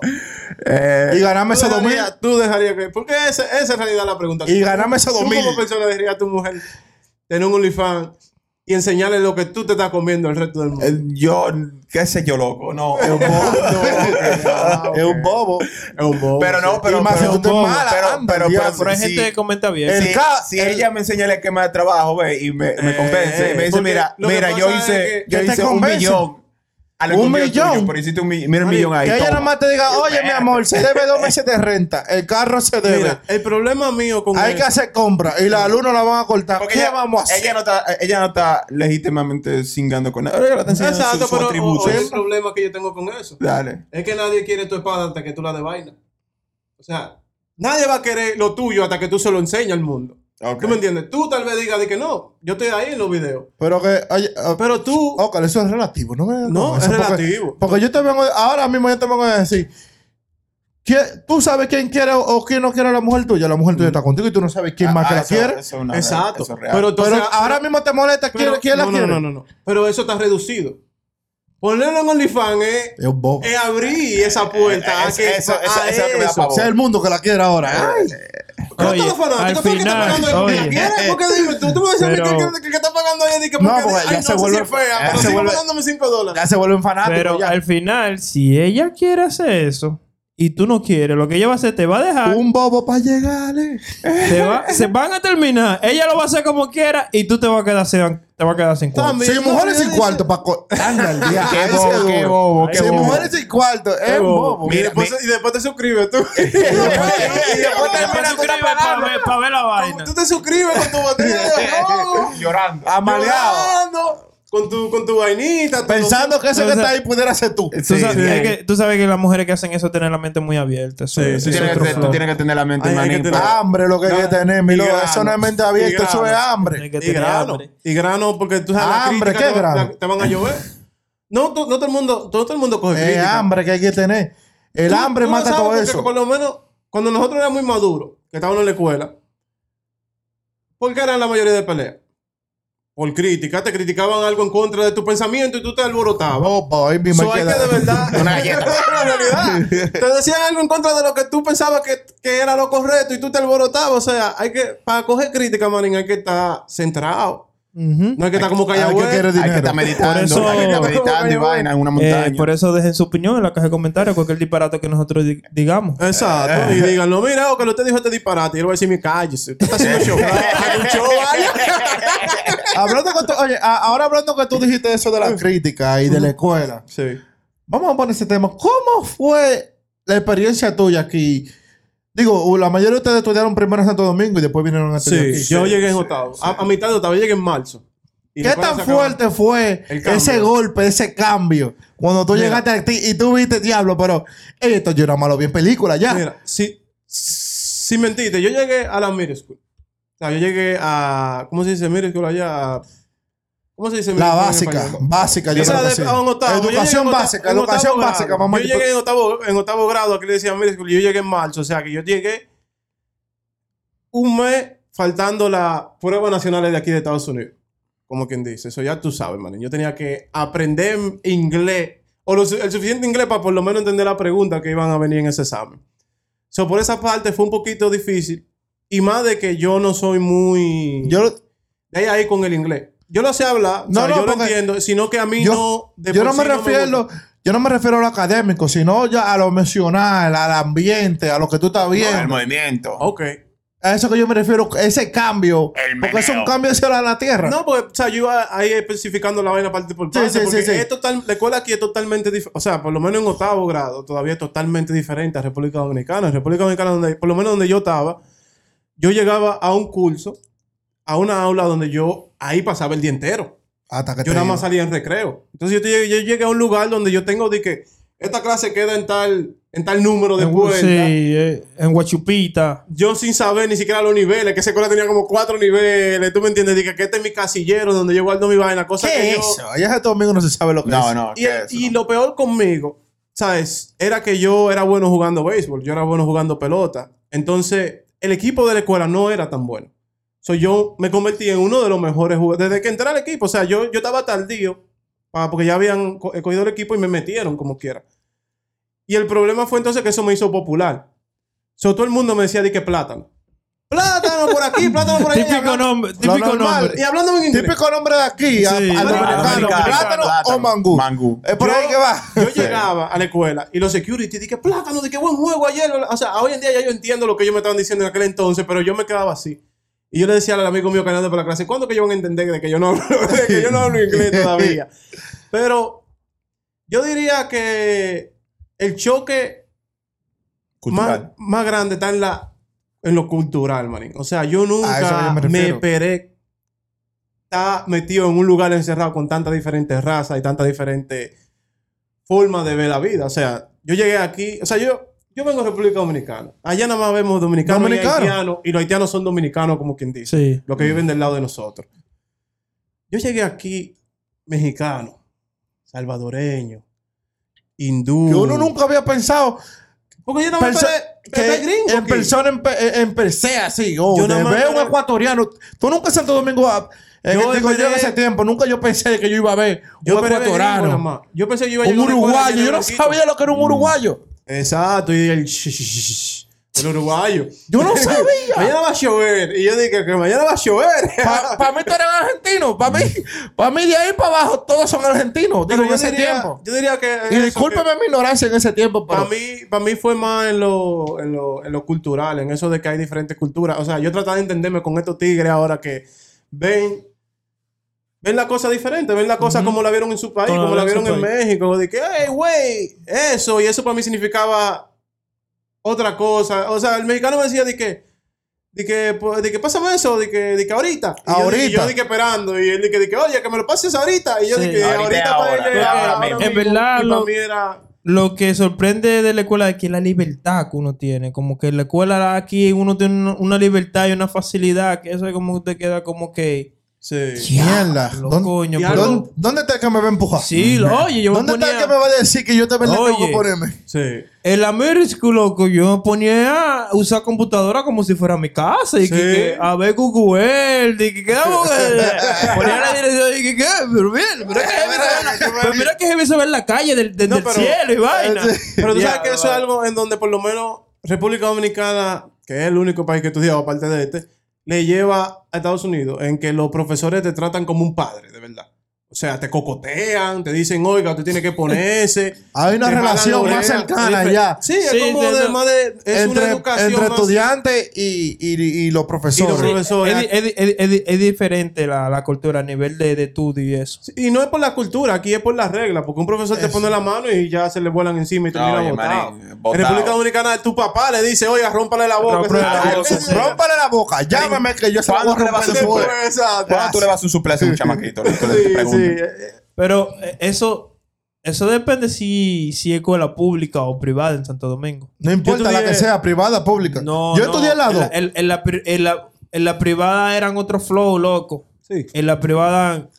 Eh,
y ganarme esos dos mil.
Tú dejarías que. Porque esa, esa es en realidad la pregunta.
Y ganarme esos
Tú
dos mil.
como persona dejarías a tu mujer tener un OnlyFans y enseñarle lo que tú te estás comiendo al resto del mundo.
eh, yo, qué sé yo, loco. No.
Es un bobo. [laughs] [laughs] Es un bobo.
Es un bobo.
Pero no, pero.
Más
pero- pero-
mala,
pero- pero-.
Pero hay
sí.
gente que comenta bien.
El
si, ella me enseña el esquema de trabajo, ve, y me, me
Eh,
convence, y me dice, mira, mira, yo hice, yo hice un
convence.
millón. A lo
Un millón.
tuyo, pero hiciste un millón, mira un
Marico,
millón ahí.
Que ella
toma.
nada más te diga, oye, mi amor, se debe dos meses de renta. El carro se debe.
Mira, el problema mío con
Hay que hacer compra y la luz no la van a cortar.
Porque
¿Qué
ella,
vamos a hacer?
ella no está, ella no está legítimamente cingando con nada. Está
Exacto, pero oye, el problema que yo tengo con eso.
Dale.
Es que nadie quiere tu espada hasta que tú la de vaina. O sea, nadie va a querer lo tuyo hasta que tú se lo enseñes al mundo.
Ok.
¿Tú me entiendes? Tú tal vez digas de que no, yo estoy ahí en los videos.
Pero que, oye, ah,
Pero tú,
ok, eso es relativo, ¿no? me-
No, es relativo.
Porque, yo te vengo, ahora mismo yo te vengo a decir, ¿quién- tú sabes quién quiere o quién no quiere a la mujer tuya. La mujer tuya está contigo y tú no sabes quién más
Ah,
que la quiere.
eso es una-
exacto.
eso es real.
Pero,
Pero
entonces,
ahora mismo te molesta quién,
pero-
quién la
no,
quiere.
No, no, no, no. Pero eso está reducido. Ponerlo en OnlyFans es, abrir esa puerta a
Eh,
que
eso-
a
eso- eso es lo que me da
eso.
pavor.
Sea el mundo que la quiere ahora. Ay.
Pero
Oye,
todos los fanáticos,
al
¿tú crees que está
final,
pagando ahí?
oye.
¿La quieres? ¿Por qué dime tú? Tú me dices que,
Pero-
que, que, que está pagando ahí. Dice,
No,
porque,
porque
ay,
ya
no,
se
sé si
vuelve-
es fea,
ya
pero
se
sigue
vuelve-
pagándome 5 dólares.
Ya se vuelven fanáticos.
Pero
ya.
al final, si ella quiere hacer eso y tú no quieres, lo que ella va a hacer, te va a dejar.
Un bobo para llegarle.
te va- se van a terminar. Ella lo va a hacer como quiera y tú te vas a quedar te vas a quedar sin cuarto.
También.
Si
no,
mujeres sin cuarto para Anda el día.
Qué bobo,
es
qué bobo, qué
Si
bobo.
mujeres sin cuarto, es bobo. [laughs]
Y después, y después te suscribes tú. y después, y después
para ver, pa' ver la vaina.
Tú te suscribes con tu botella [laughs] de
Llorando.
Llorando, con tu, con tu vainita. tu-
Pensando que eso que está ahí pudiera ser tú.
Tú, sabes, que, tú sabes que las mujeres que hacen eso tienen la mente muy abierta. Eso,
Sí, sí,
tienes, que, tú tienes que tener la mente, pero-
Hambre lo que hay que tener, mi. Eso no es mente abierta, eso es hambre.
Y grano.
hambre.
Y grano porque tú sabes
Hambre, ¿qué
te,
grano?
te- te van a llover. No, tú- no todo el mundo, todo, el mundo coge
Es hambre que hay que tener. El
Tú-
hambre mata
sabes
todo eso.
Por lo menos, cuando nosotros éramos muy maduros, que estábamos en la escuela, ¿por qué eran la mayoría de peleas? Por crítica, te criticaban algo en contra de tu pensamiento y tú te alborotabas.
Oh, boy, mi
So, hay que de verdad.
Una [laughs]
realidad. [laughs] Te decían algo en contra de lo que tú pensabas que, que era lo correcto y tú te alborotabas. O sea, hay que, para coger crítica, manín, hay que estar centrado. No hay que estar como callado.
Hay que
güey.
querer
Hay que
dinero.
estar meditando,
Por eso-
hay que estar meditando y vaina en una
Eh,
montaña.
por eso dejen su opinión en la caja de comentarios, cualquier disparate que nosotros di- digamos.
Exacto.
Eh.
Y díganlo, mira, o que usted dijo este disparate. Y él va a decir, mi cállese. Usted está haciendo show. [laughs] Show, vaya. [laughs]
hablando oye, a- ahora hablando que tú dijiste eso de la crítica y de la escuela.
Sí.
Vamos a poner ese tema. ¿Cómo fue la experiencia tuya aquí? Digo, la mayoría de ustedes estudiaron primero en Santo Domingo y después vinieron a estudiar aquí.
Sí, yo llegué en octavo. A, a mitad de octavo, yo llegué en marzo. Y
¿Qué tan fuerte fue ese golpe, ese cambio? Cuando tú
Mira.
llegaste a ti y tú viste diablo, pero "Ey, esto yo era malo bien película ya.
Mira, si, sin mentirte, yo llegué a la middle school. O sea, yo llegué a. ¿Cómo se dice middle school allá? ¿Cómo se dice middle
la básica, básica, yo creo
de- a un octavo.
Educación básica,
en
educación
octavo
básica, mamá.
Yo llegué en octavo, en octavo grado, aquí le decían y yo llegué en marzo. O sea, que yo llegué un mes faltando las pruebas nacionales de aquí de Estados Unidos. Como quien dice. Eso ya tú sabes, man. Yo tenía que aprender inglés. O lo el suficiente inglés para por lo menos entender la pregunta que iban a venir en ese examen. So, por esa parte fue un poquito difícil. Y más de que yo no soy muy...
Yo,
de ahí ahí con el inglés. Yo lo sé hablar,
No,
o sea,
no,
yo lo
porque
entiendo, sino que a mí
yo-
no... de
yo no me
sí
refiero, yo no me refiero a lo académico, sino ya a lo emocional, al ambiente, a lo que tú estás
el
viendo.
movimiento.
Ok.
A eso que yo me refiero, ese cambio.
El
porque es un cambio hacia la, la tierra.
No, porque, o sea, yo iba ahí especificando la vaina parte por
Sí,
parte,
sí,
porque
sí, sí.
es total, la escuela aquí es totalmente diferente, o sea, por lo menos en octavo grado, todavía es totalmente diferente a República Dominicana. En República Dominicana, donde, por lo menos donde yo estaba, yo llegaba a un curso, a una aula donde yo ahí pasaba el día entero.
Hasta que
Yo
te
nada más salía en recreo. Entonces yo, llegué- yo llegué a un lugar donde yo tengo de que esta clase queda en tal, en tal número de puertas.
Sí, eh, en Guachupita.
Yo sin saber ni siquiera los niveles, que esa escuela tenía como cuatro niveles, tú me entiendes, Dije que este es mi casillero donde yo guardo mi vaina, cosa
¿Qué
que
es
yo...
eso? Allá Santo Domingo no se sabe lo que
No,
es.
no,
Y, lo peor conmigo, ¿sabes? Era que yo era bueno jugando béisbol, yo era bueno jugando pelota. Entonces, el equipo de la escuela no era tan bueno. So, yo me convertí en uno de los mejores jugadores. Desde que entré al equipo, o sea, yo, yo estaba tardío, ah, porque ya habían co- eh, cogido el equipo y me metieron como quiera. Y el problema fue entonces que eso me hizo popular. So, todo el mundo me decía de que plátano. Plátano por aquí, plátano por allá.
Típico nombre. Típico nombre.
Y hablando en inglés.
Típico nombre de aquí, a-
Sí.
al dominicano,
dominicano,
plátano,
plátano.
o mangú.
Mangú.
Es por
Yo-
ahí que va.
Yo llegaba a la escuela y los security, dije, plátano, de qué buen juego ayer. O sea, hoy en día ya yo entiendo lo que ellos me estaban diciendo en aquel entonces, pero yo me quedaba así. Y yo le decía al amigo mío que andaba por la clase, ¿cuándo que ellos van a entender de que yo no hablo, [laughs] de que yo no hablo inglés [laughs] todavía? Pero yo diría que el choque más, más grande está en la en lo cultural, manín. O sea, yo nunca
yo me
me, esperé estar metido en un lugar encerrado con tantas diferentes razas y tantas diferentes formas de ver la vida. O sea, yo llegué aquí, o sea, yo, yo vengo de República Dominicana. Allá nada más vemos dominicanos
Dominicano.
y haitianos, y los haitianos son dominicanos, como quien dice,
Sí.
los que viven del lado de nosotros. Yo llegué aquí mexicano, salvadoreño, hindú.
Que uno nunca había pensado
Porque yo no me
perso-
esperé
que
que gringo
en persona en, pe- en per se así. Oh,
Yo más
ver un ecuatoriano. Tú nunca en Santo Domingo. ah, En,
Yo
digo, yo en ese tiempo, nunca yo pensé que yo iba a ver
Yo
un ecuatoriano.
Yo pensé que iba a
Un
una escuela
uruguayo. Yo no sabía lo que era un uruguayo.
Exacto, y el, el uruguayo.
Yo no [laughs] sabía.
mañana va a llover. Y yo dije que mañana va a llover.
Para mí tú eres argentino. Para mí, [laughs] pa mí de ahí para abajo todos son argentinos. Digo, en ese
diría,
tiempo.
yo diría que.
Y discúlpeme mi ignorancia en ese tiempo,
Para mí, para mí fue más en lo, en, lo, en lo cultural, en eso de que hay diferentes culturas. O sea, yo trataba de entenderme con estos tigres ahora que ven. Ven la cosa diferente, ven la cosa como la vieron en su país,
Como
como
la
vieron en
país.
México. De que, hey, güey, eso. Y eso para mí significaba otra cosa. O sea, el mexicano me decía de que, de que, pues, de que pásame eso, de que, de que ahorita. Y yo-
Ahorita.
Y yo, de que esperando. Y él de que, de que, oye, que me lo pases ahorita. Y yo
Sí.
de que
Ahorita,
para ella,
ahora.
En verdad,
Y
lo-
para mí era.
Lo que sorprende de la escuela es que la libertad que uno tiene. Como que en la escuela aquí uno tiene una, libertad y una facilidad. Que eso es como te queda como que.
Sí.
Mierda. ¿Dónde-
pero-
¿dónde, dónde está el que me va a empujar?
Sí, lo- oye, yo me
¿Dónde está el
ponía-
que me va a decir que yo te tengo
Oye.
que ponerme?
Sí.
En la school, loco, yo me ponía a usar computadora como si fuera mi casa. Y
Sí.
que, que a ver Google y que quedamos. [laughs] ponía la dirección y que, ¿qué? Pero bien, mira que heavy pero mira que heavy se ve en la calle del, del-
No,
del
pero-
cielo y vaina.
Pero tú
Ya,
sabes que eso es algo en donde por lo menos República Dominicana, que es el único país que he estudiado aparte de este, le lleva a Estados Unidos en que los profesores te tratan como un padre, de verdad. O sea, te cocotean, te dicen, oiga, usted tiene que [laughs] ponerse.
Hay una relación
la
más cercana ya.
Sí, es
Sí,
como
de-
más de- es una educación
entre estudiantes y, y, y los
y
profesores.
los profesores.
Es, di- es di- es di- es di- es diferente la, la cultura a nivel de, de estudio y eso.
Y no es por la cultura, aquí es por las reglas, porque un profesor te pone la mano y ya se le vuelan encima y termina
Oye,
botado. En. República Dominicana, tu papá le dice, oiga, rómpale la boca.
Rómpale la boca,
ese-
sí.
Rómpale la boca, llámame que yo se la voy a
¿Cuándo le vas
romper
a
después.
Después, exacto.
¿Cuándo tú le vas a un suplese a un chamaquito?
Sí,
pregunto.
eh,
Pero eh, eso, eso depende si, si es escuela pública o privada en Santo Domingo.
No importa la que sea, privada, pública.
No,
yo
no,
estudié en la
en la, en la- en la privada eran otro flow, loco.
Sí.
En la privada,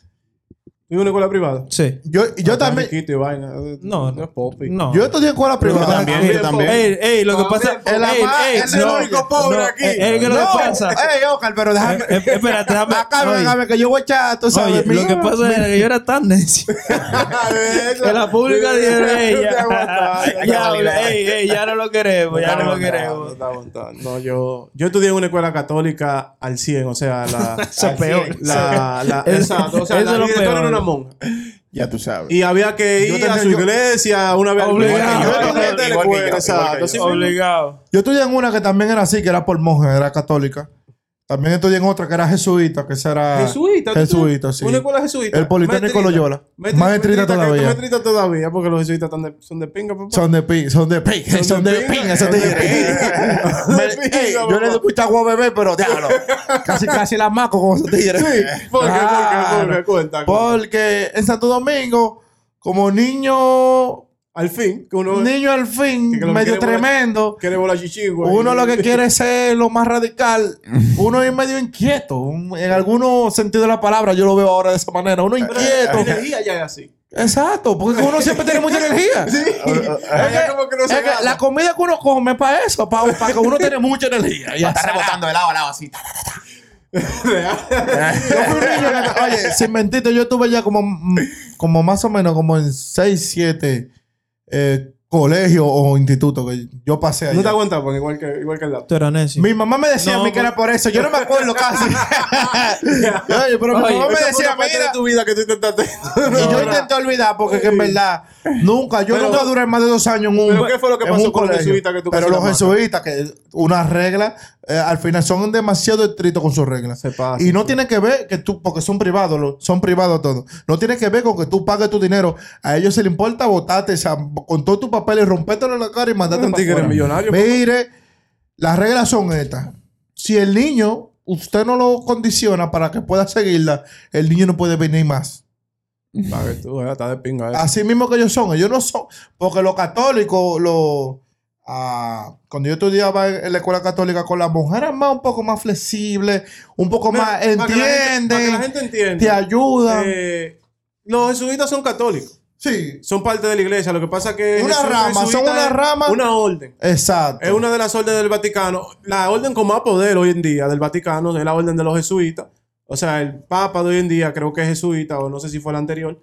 ¿Y una escuela privada?
sí.
Yo, yo también.
Y vaina.
No,
no es popi.
No.
Yo estudié en escuela privada.
también, yo también.
Ey, ey, lo que pasa
el
ey,
ama-
ey,
es el
no,
único
pobre
no,
aquí.
eh, ¿qué es lo que
No,
pasa?
Ey, Oscar, pero déjame.
Eh, eh, espérate, déjame.
Acá, déjame que yo voy a echar, tú sabes.
lo que pasa es que yo era tan necio. [laughs] En la pública dijeron, ey, ya, ya, ey, ey, ya no lo queremos, ya no lo queremos.
No, yo, yo estudié en una escuela católica al 100, o sea, la. [laughs]
Eso es
al
peor.
100, La, la,
Eso-
exacto, o sea,
eso
la
es lo peor.
Ya tú sabes.
Y había que
Yo
ir a su
yo-
iglesia una vez
Obligado. yo,
estudié en
una que también era así, que era por monja, era católica. También estudié en otra que era jesuita, que esa era.
Jesuita. ¿tú
Jesuita, sí.
Una escuela jesuita.
El Politécnico. Loyola. Más
que-
todavía.
Metrita todavía, porque los jesuitas son de pinga, papá.
Son de ping, son de ping, son, de ping, esos
Son de pinga. Pinga, [laughs]
Yo le doy agua a beber, pero diablo. casi, casi la maco con esos tigres.
¿Por qué? ¿Por qué?
Claro.
¿Por qué? Cuenta.
Porque en Santo Domingo, como niño,
Al fin, que uno
niño al fin,
Que que
medio tremendo.
quiere volar chichigua.
Uno lo que quiere es ser lo más radical. Uno es medio inquieto. En algunos sentidos de la palabra, yo lo veo ahora de esa manera. Uno
La
inquieto.
energía ya es así.
Exacto, porque uno siempre tiene mucha energía.
Sí. [laughs] Ya como que no se
Es que la comida que uno come es para eso, para, para que uno tenga mucha energía. Ya
Está rebotando de lado a lado así.
Yo fui un niño que- oye, sin mentirte, yo estuve ya como, mm, como más o menos como en 6, 7 eh, colegios o institutos que yo pasé
No te aguantas, porque igual que, igual que el lado.
Tú eras necio.
Mi mamá me decía
No,
a mí que era por eso. Yo no me acuerdo [laughs] casi. Oye, pero mi mamá me decía,
una
mira.
de tu vida que tú intentaste.
Y yo intenté olvidar porque que en verdad nunca, yo
Pero-
nunca duré más de dos años en un
¿Pero qué fue lo que pasó con los
colegio.
jesuitas que tú
Pero los jesuitas, que unas reglas, eh, al final son demasiado estrictos con sus reglas.
Se pasa,
y no
sí.
tiene que ver que tú, porque son privados, lo- son privados todos. No tiene que ver con que tú pagues tu dinero. A ellos se les importa votarte, o sea, con todos tus papeles, rompértelo en la cara y mandarte
Un
para
tigre millonario,
Mire, las reglas son estas. Si el niño, usted no lo condiciona para que pueda seguirla, el niño no puede venir más.
Pa' que tú, eh, está de pinga. eh.
Así mismo que ellos son. Ellos no son. Porque los católicos, los. Ah, cuando yo estudiaba en, la escuela católica con las mujeres, más un poco más flexibles, un poco
Mira,
más
para que la gente-
entienden,
Para que la gente entienda.
te ayudan.
eh, los jesuitas son católicos.
sí,
Son parte de la iglesia. Lo que pasa es que.
Una
Jesús
rama, son una rama.
Una orden.
exacto.
Es una de las órdenes del Vaticano. La orden con más poder hoy en día del Vaticano es la orden de los jesuitas. O sea, el Papa de hoy en día creo que es jesuita, o no sé si fue el anterior.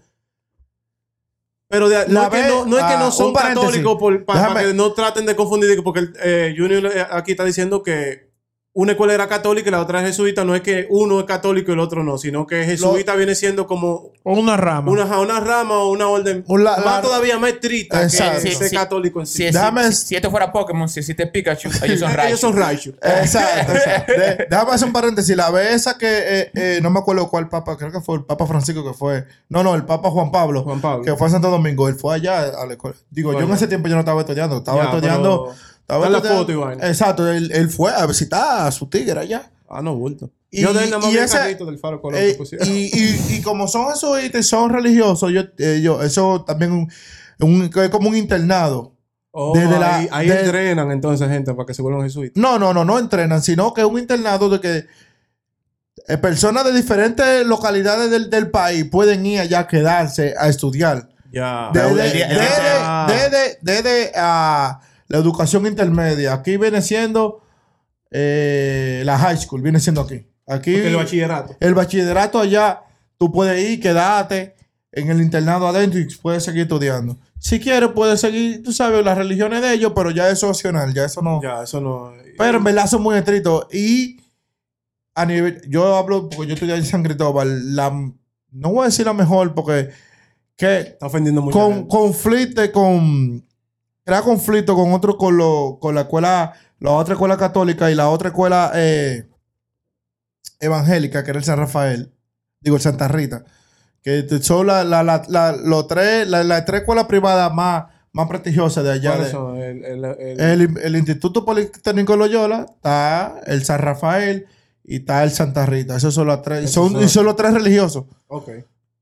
Pero de- no, es que no, no es que
ah,
no son católicos por- pa- para
Déjame-
que no traten de confundir. Porque eh, Junior eh, aquí está diciendo que una escuela era católica y la otra es jesuita. No es que uno es católico y el otro no, sino que jesuita viene siendo como
O una rama.
una, una rama o una orden
la-
más
la-
todavía más estricta
Exacto.
que
Sí,
ser
sí.
católico en sí.
Si, si-
Déjame-
si- si esto fuera Pokémon, si existe Pikachu, ellos son
Ellos son
Raichu.
Raichu. [laughs]
Exacto. exacto. De- déjame hacer un paréntesis. La vez esa que eh, eh, no me acuerdo cuál papa, creo que fue el Papa Francisco que fue. No, no, el Papa Juan Pablo.
Juan Pablo.
Que fue a Santo Domingo. Él fue allá a la escuela. Digo, yo en ese tiempo yo no estaba estudiando. Estaba
Ya,
estudiando.
pero-
Estaba
la foto vaina.
Exacto. Él, él fue a visitar a su tigre allá.
Ah, no, bulto.
Y-
Yo de ahí nada más
y
vi
ese-
del faro color
Eh,
que pusieron.
y, y, y como son jesuitas y son religiosos, yo, eh, yo, eso también un, un- es como un internado.
Oh,
desde la-
ahí ahí
de-
entrenan entonces gente para que se vuelvan jesuitas.
No, no, no, no entrenan, sino que es un internado de que eh, personas de diferentes localidades del, del país pueden ir allá a quedarse a estudiar.
Ya.
Desde, desde- desde- desde, ah, la educación intermedia. Aquí viene siendo eh, la high school, viene siendo aquí. Aquí
Porque el bachillerato.
el bachillerato allá, tú puedes ir, quedarte en el internado adentro y puedes seguir estudiando. Si quieres, puedes seguir, tú sabes, las religiones de ellos, pero ya eso es opcional, ya eso no.
Ya, eso no.
Pero en verdad son muy estrictos. Y a nivel, yo hablo porque yo estudié en San Cristóbal, la, no voy a decir la mejor porque que
Está ofendiendo mucho.
con conflicto con crea conflicto con otro con lo, con la escuela la otra escuela católica y la otra escuela eh, evangélica que era el San Rafael digo el Santa Rita que son la, la, la, la- los tres la- las tres escuelas privadas más más prestigiosas de allá
¿Cuáles
de-?
El, el, el-
el, el Instituto Politécnico Loyola está el San Rafael y está el Santa Rita esos son los tres son,
son-
y son los tres religiosos
Ok.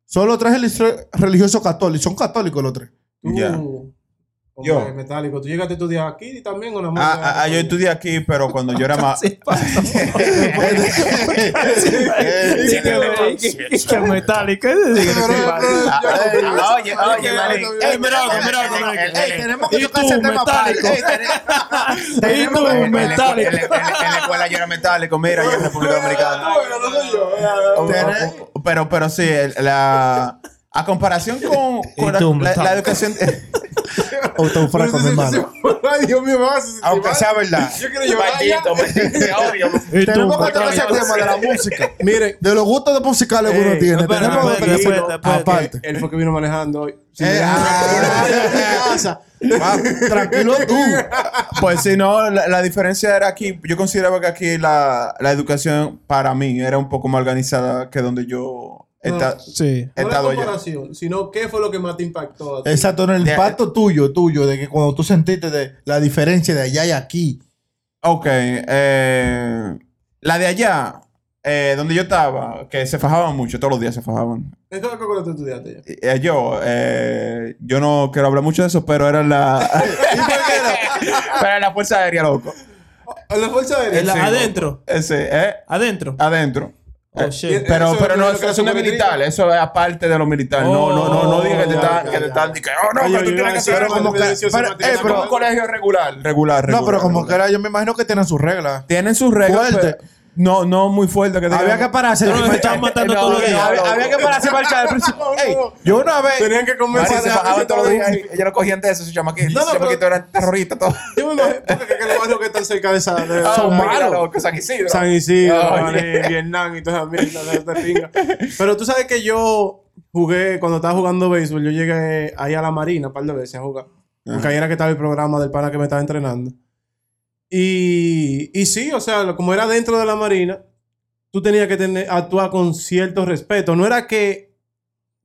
son los tres relig- religiosos católicos son católicos los tres
Ya. Yo.
metálico, ¿tú llegaste a estudiar aquí también o nada más?
Ah, ah, ah, yo estudié aquí, pero cuando yo era [laughs] más.
Sí, pasó. Sí, que- que- que metálico.
Oye, oye,
tenemos que tocar ese tema [laughs]
Y
tenemos
tú,
que-
En la, escuela,
metálico.
en la- escuela yo era metálico, mira, yo en República [laughs] Dominicana.
Tenés-
Pero, pero sí, la. A comparación con, [laughs] con la,
tú,
la- la
metálico.
educación. [laughs]
Hermano.
Ay, Dios mío, me vas a sentir
Aunque sea verdad.
Yo quiero
maldito, te [laughs]
Tenemos que tocar ese tema de la música.
Miren,
De los gustos musicales que uno
Ey,
tiene. Tenemos que aparte.
él fue que vino manejando hoy.
Eh, ah, tranquilo tú.
Pues sí, no, la, la diferencia era aquí. Yo consideraba que aquí la, la educación para mí era un poco más organizada que donde yo he
No.
esta-
Sí.
No la comparación, sino qué fue lo que más te impactó. a ti?
Exacto, en el
De-
impacto tuyo, tuyo, de que cuando tú sentiste de la diferencia de allá y aquí.
Ok, eh, la de allá, eh, donde yo estaba, que se fajaban mucho, todos los días se fajaban.
¿En qué escuela tú estudiaste ya?
Eh, yo, eh, yo no quiero hablar mucho de eso, pero era la. [laughs] [laughs] pero era la Fuerza Aérea, loco.
¿En la Fuerza Aérea?
En la-
Sí,
adentro.
Ese, ¿eh?
Adentro.
Adentro.
Oh,
Eh,
shit.
Pero,
Eso
pero no, eso, es
hace
militar, eso es aparte de lo militar. no, no, no, no digas que te
Oh,
están, que te están, oh, no,
yo
tú tienes que
pero como pero, eh,
colegio regular, regular, regular.
No, pero como que era, yo me imagino que tienen sus reglas.
Tienen sus reglas. No, no muy fuerte. Que
Había que pararse.
No, nos estaban matando
No,
todos los
no,
días.
había, que pararse para echar. [laughs] Ey, yo una vez.
Tenían que convencer
se fajaban todos los días ellos no cogían de eso, sus chamaquitos.
No, no,
Sus chamaquitos eran terroristas todos.
Yo me imagino, que los barrios que están cerca de esa...
Ah,
son malos.
San Isidro.
San Isidro, Vietnam y toda esa mierda de, de pinga. Pero tú sabes que yo jugué, cuando estaba jugando béisbol, yo llegué ahí a la Marina un par de veces a jugar. Porque ahí era que estaba el programa del pana que me estaba entrenando. Y, y sí, o sea, como era dentro de la Marina, tú tenías que tener, actuar con cierto respeto. No era que,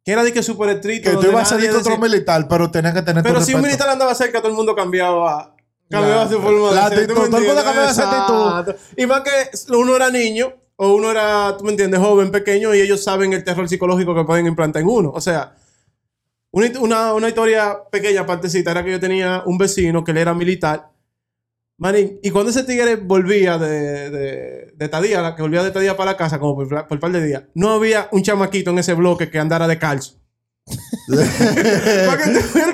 que era de que súper estricto.
Que tú ibas a salir contra un
decía-
militar, pero tenías que tener tu
Pero si un militar andaba cerca, todo el mundo cambiaba. Cambiaba
La-
su forma
la
de ser. ¿tú
actitud,
me
todo el mundo cambiaba esa actitud.
Y más que uno era niño, o uno era, tú me entiendes, joven, pequeño, y ellos saben el terror psicológico que pueden implantar en uno. O sea, una, hit- una, una historia pequeña, partecita, era que yo tenía un vecino que él era militar. Manín, y cuando ese tigre volvía de, de, de Tadía, que volvía de Tadía para la casa, como por, por un par de días, no había un chamaquito en ese bloque que andara de calzo.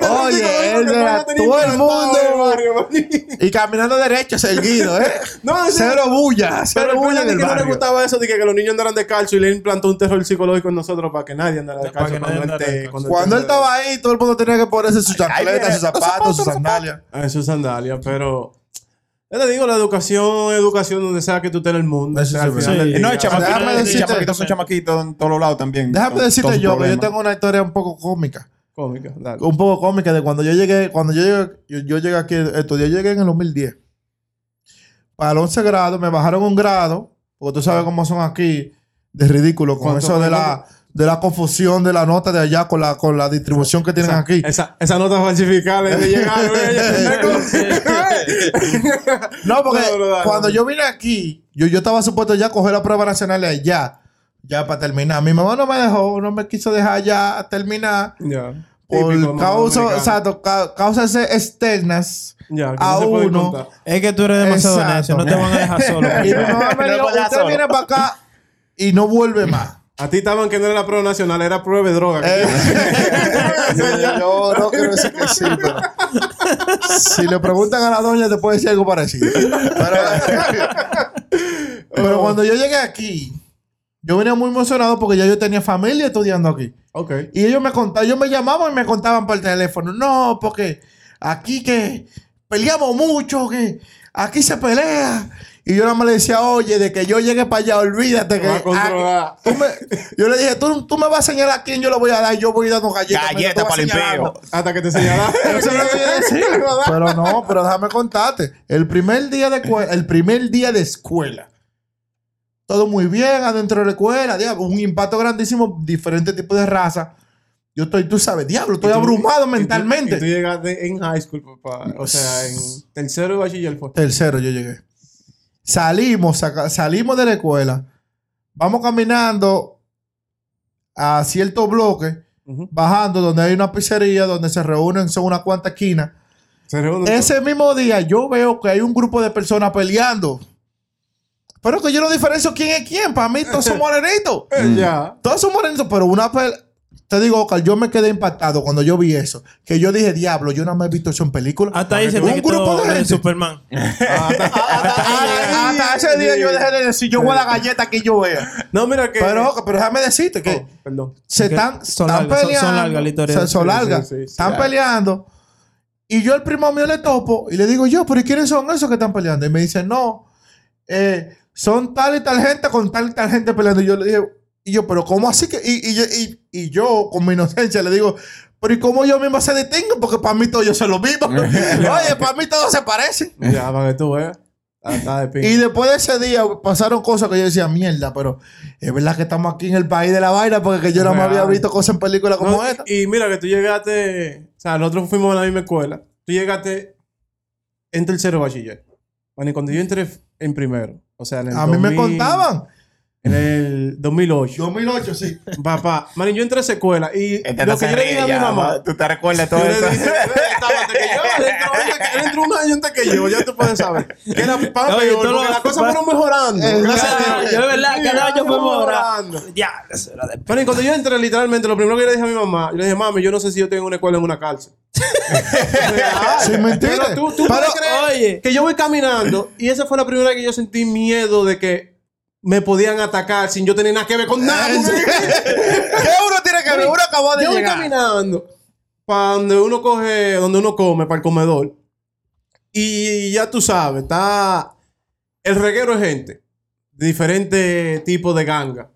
Oye, él era todo el mundo.
barrio, manín.
Y caminando derecho, seguido, ¿eh? [laughs]
No,
Cero bulla, cero
Pero
bulla el
que no le gustaba eso de que, que los niños andaran de calcio y le implantó un terror psicológico en nosotros para que nadie andara de calcio cuando,
andara
él
de
te-
calcio.
cuando
Cuando él estaba ahí, todo el mundo tenía que ponerse sus chancletas, sus zapatos, sus sandalias.
Ah, eso es sandalia, pero yo te digo, la educación, educación donde sea que tú estés en el mundo.
Sí, sí.
Sí.
No, el chamaquito,
Déjame
el
decirte-
chamaquito son chamaquitos en todos los lados también.
Déjame decirte yo que yo
problemas.
tengo una historia un poco cómica.
Cómica, dale.
Un poco cómica de cuando yo llegué, cuando yo llegué, yo, yo llegué aquí, estudié, yo llegué en el 2010. Para el 11 grado, me bajaron un grado, porque tú sabes cómo son aquí, de ridículo, con
¿Cuánto-
eso de la, de la confusión de la nota de allá con la, con la distribución que tienen
Esa,
aquí.
esa, esa nota falsificada de llegar. [laughs] [laughs]
No, porque
No, no, dale,
cuando yo vine aquí, yo, yo estaba supuesto ya a coger la prueba nacional allá, ya para terminar. Mi mamá no me dejó, no me quiso dejar ya terminar
ya.
por
Típico,
causa,
dominicana.
exacto, ca- causas externas.
Ya,
a uno.
Es que tú eres demasiado necio. No te van a dejar [laughs] solo.
Y mi mamá me dijo, usted
solo".
viene para acá y no vuelve más.
A ti estaban que no era prueba nacional, era prueba de droga.
Eh, [laughs] yo no quiero decir que sí, pero si le preguntan a la doña te puede decir algo parecido. Pero, pero cuando yo llegué aquí, yo venía muy emocionado porque ya yo tenía familia estudiando aquí.
ok.
Y ellos me contaban, ellos me llamaban y me contaban por teléfono. No, porque aquí que peleamos mucho, que aquí se pelea Y yo nada más le decía, oye, de que yo llegue para allá, olvídate que.
va a
ah, tú me- yo le dije, tú, tú me vas a señalar a quién yo le voy a dar, yo voy dando galletas.
Galleta
mientras tú vas
para el peo.
Hasta que te señalas. [laughs]
Eso lo. Pero no, pero déjame contarte. El primer día de escuela, el primer día de escuela. Todo muy bien adentro de la escuela, diablo, un impacto grandísimo, diferentes tipos de raza. Yo estoy, tú sabes, diablo, estoy
tú-
abrumado
y tú-
mentalmente.
Y tú llegaste en high school, papá. O sea, en tercero de bachiller fue.
Tercero yo llegué. Salimos, saca- salimos de la escuela. Vamos caminando a cierto bloque, bajando donde hay una pizzería, donde se reúnen, son unas cuantas esquinas. Ese mismo día yo veo que hay un grupo de personas peleando. Pero que yo no diferencio quién es quién. Para mí todos [laughs] son morenitos.
Ya.
Todos son morenitos, pero una pelea... Te digo, Oscar, yo me quedé impactado cuando yo vi eso. Que yo dije, diablo, yo no me he visto eso en películas.
Hasta ahí se
Un
te
grupo de gente.
Superman. [laughs]
Hasta, hasta ese día yo dejé de decir, yo voy a la galleta que yo vea.
No, mira que.
Pero, Oscar, pero déjame decirte que
Oh, perdón.
se
Que
están,
son
están
largas, son- son
peleando.
largas la historia.
Se- son
Sí,
largas.
sí, sí, sí.
están peleando. Y yo, el primo mío, le topo y le digo yo, pero ¿y quiénes son esos que están peleando? Y me dice, no, eh, son tal y tal gente con tal y tal gente peleando. Y yo le dije, y yo, pero ¿cómo así que? Y, y yo, y- y yo, con mi inocencia, le digo, pero ¿y cómo yo mismo se detengo? Porque para mí todos ellos son los mismos. [laughs] Oye, para mí todos se parecen.
Ya, para que tú veas. De.
Y después de ese día pasaron cosas que yo decía, mierda, pero es verdad que estamos aquí en el país de la vaina porque que yo no me había visto cosas en películas como
No,
esta.
y mira que tú llegaste. O sea, nosotros fuimos a la misma escuela. Tú llegaste en tercero bachiller. Bueno, y cuando yo entré en primero. O sea, en el
A mí me
2000
contaban.
En el 2008.
2008, sí.
Papá, man, yo entré a esa escuela y
Este
lo
no
que yo le dije a mi mamá.
ma. Tú te recuerdas todo
Yo
eso.
le dije, "Él que yo, entró, un año antes que yo, ya tú puedes saber. Que era para
Oye,
peor,
tú lo-
porque las cosas fueron mejorando.
Eh,
Gracias a
claro,
Dios.
Yo de verdad, cada año fue
fuimos
mejorando. Ya, eso era de
Pero cuando yo entré, literalmente, lo primero que le dije a mi mamá, yo le dije, mami, yo no sé si yo tengo una escuela en una cárcel. [laughs]
Sin mentira.
Pero tú, tú
Pero,
puedes creer
oye.
que yo voy caminando y esa fue la primera vez que yo sentí miedo de que me podían atacar sin yo tener nada que ver con nada. [laughs]
¿Qué uno tiene que ver? Uno acabó de
Yo voy
llegar.
caminando para donde uno coge, donde uno come, para el comedor. Y ya tú sabes, está el reguero de gente de diferentes tipos de ganga.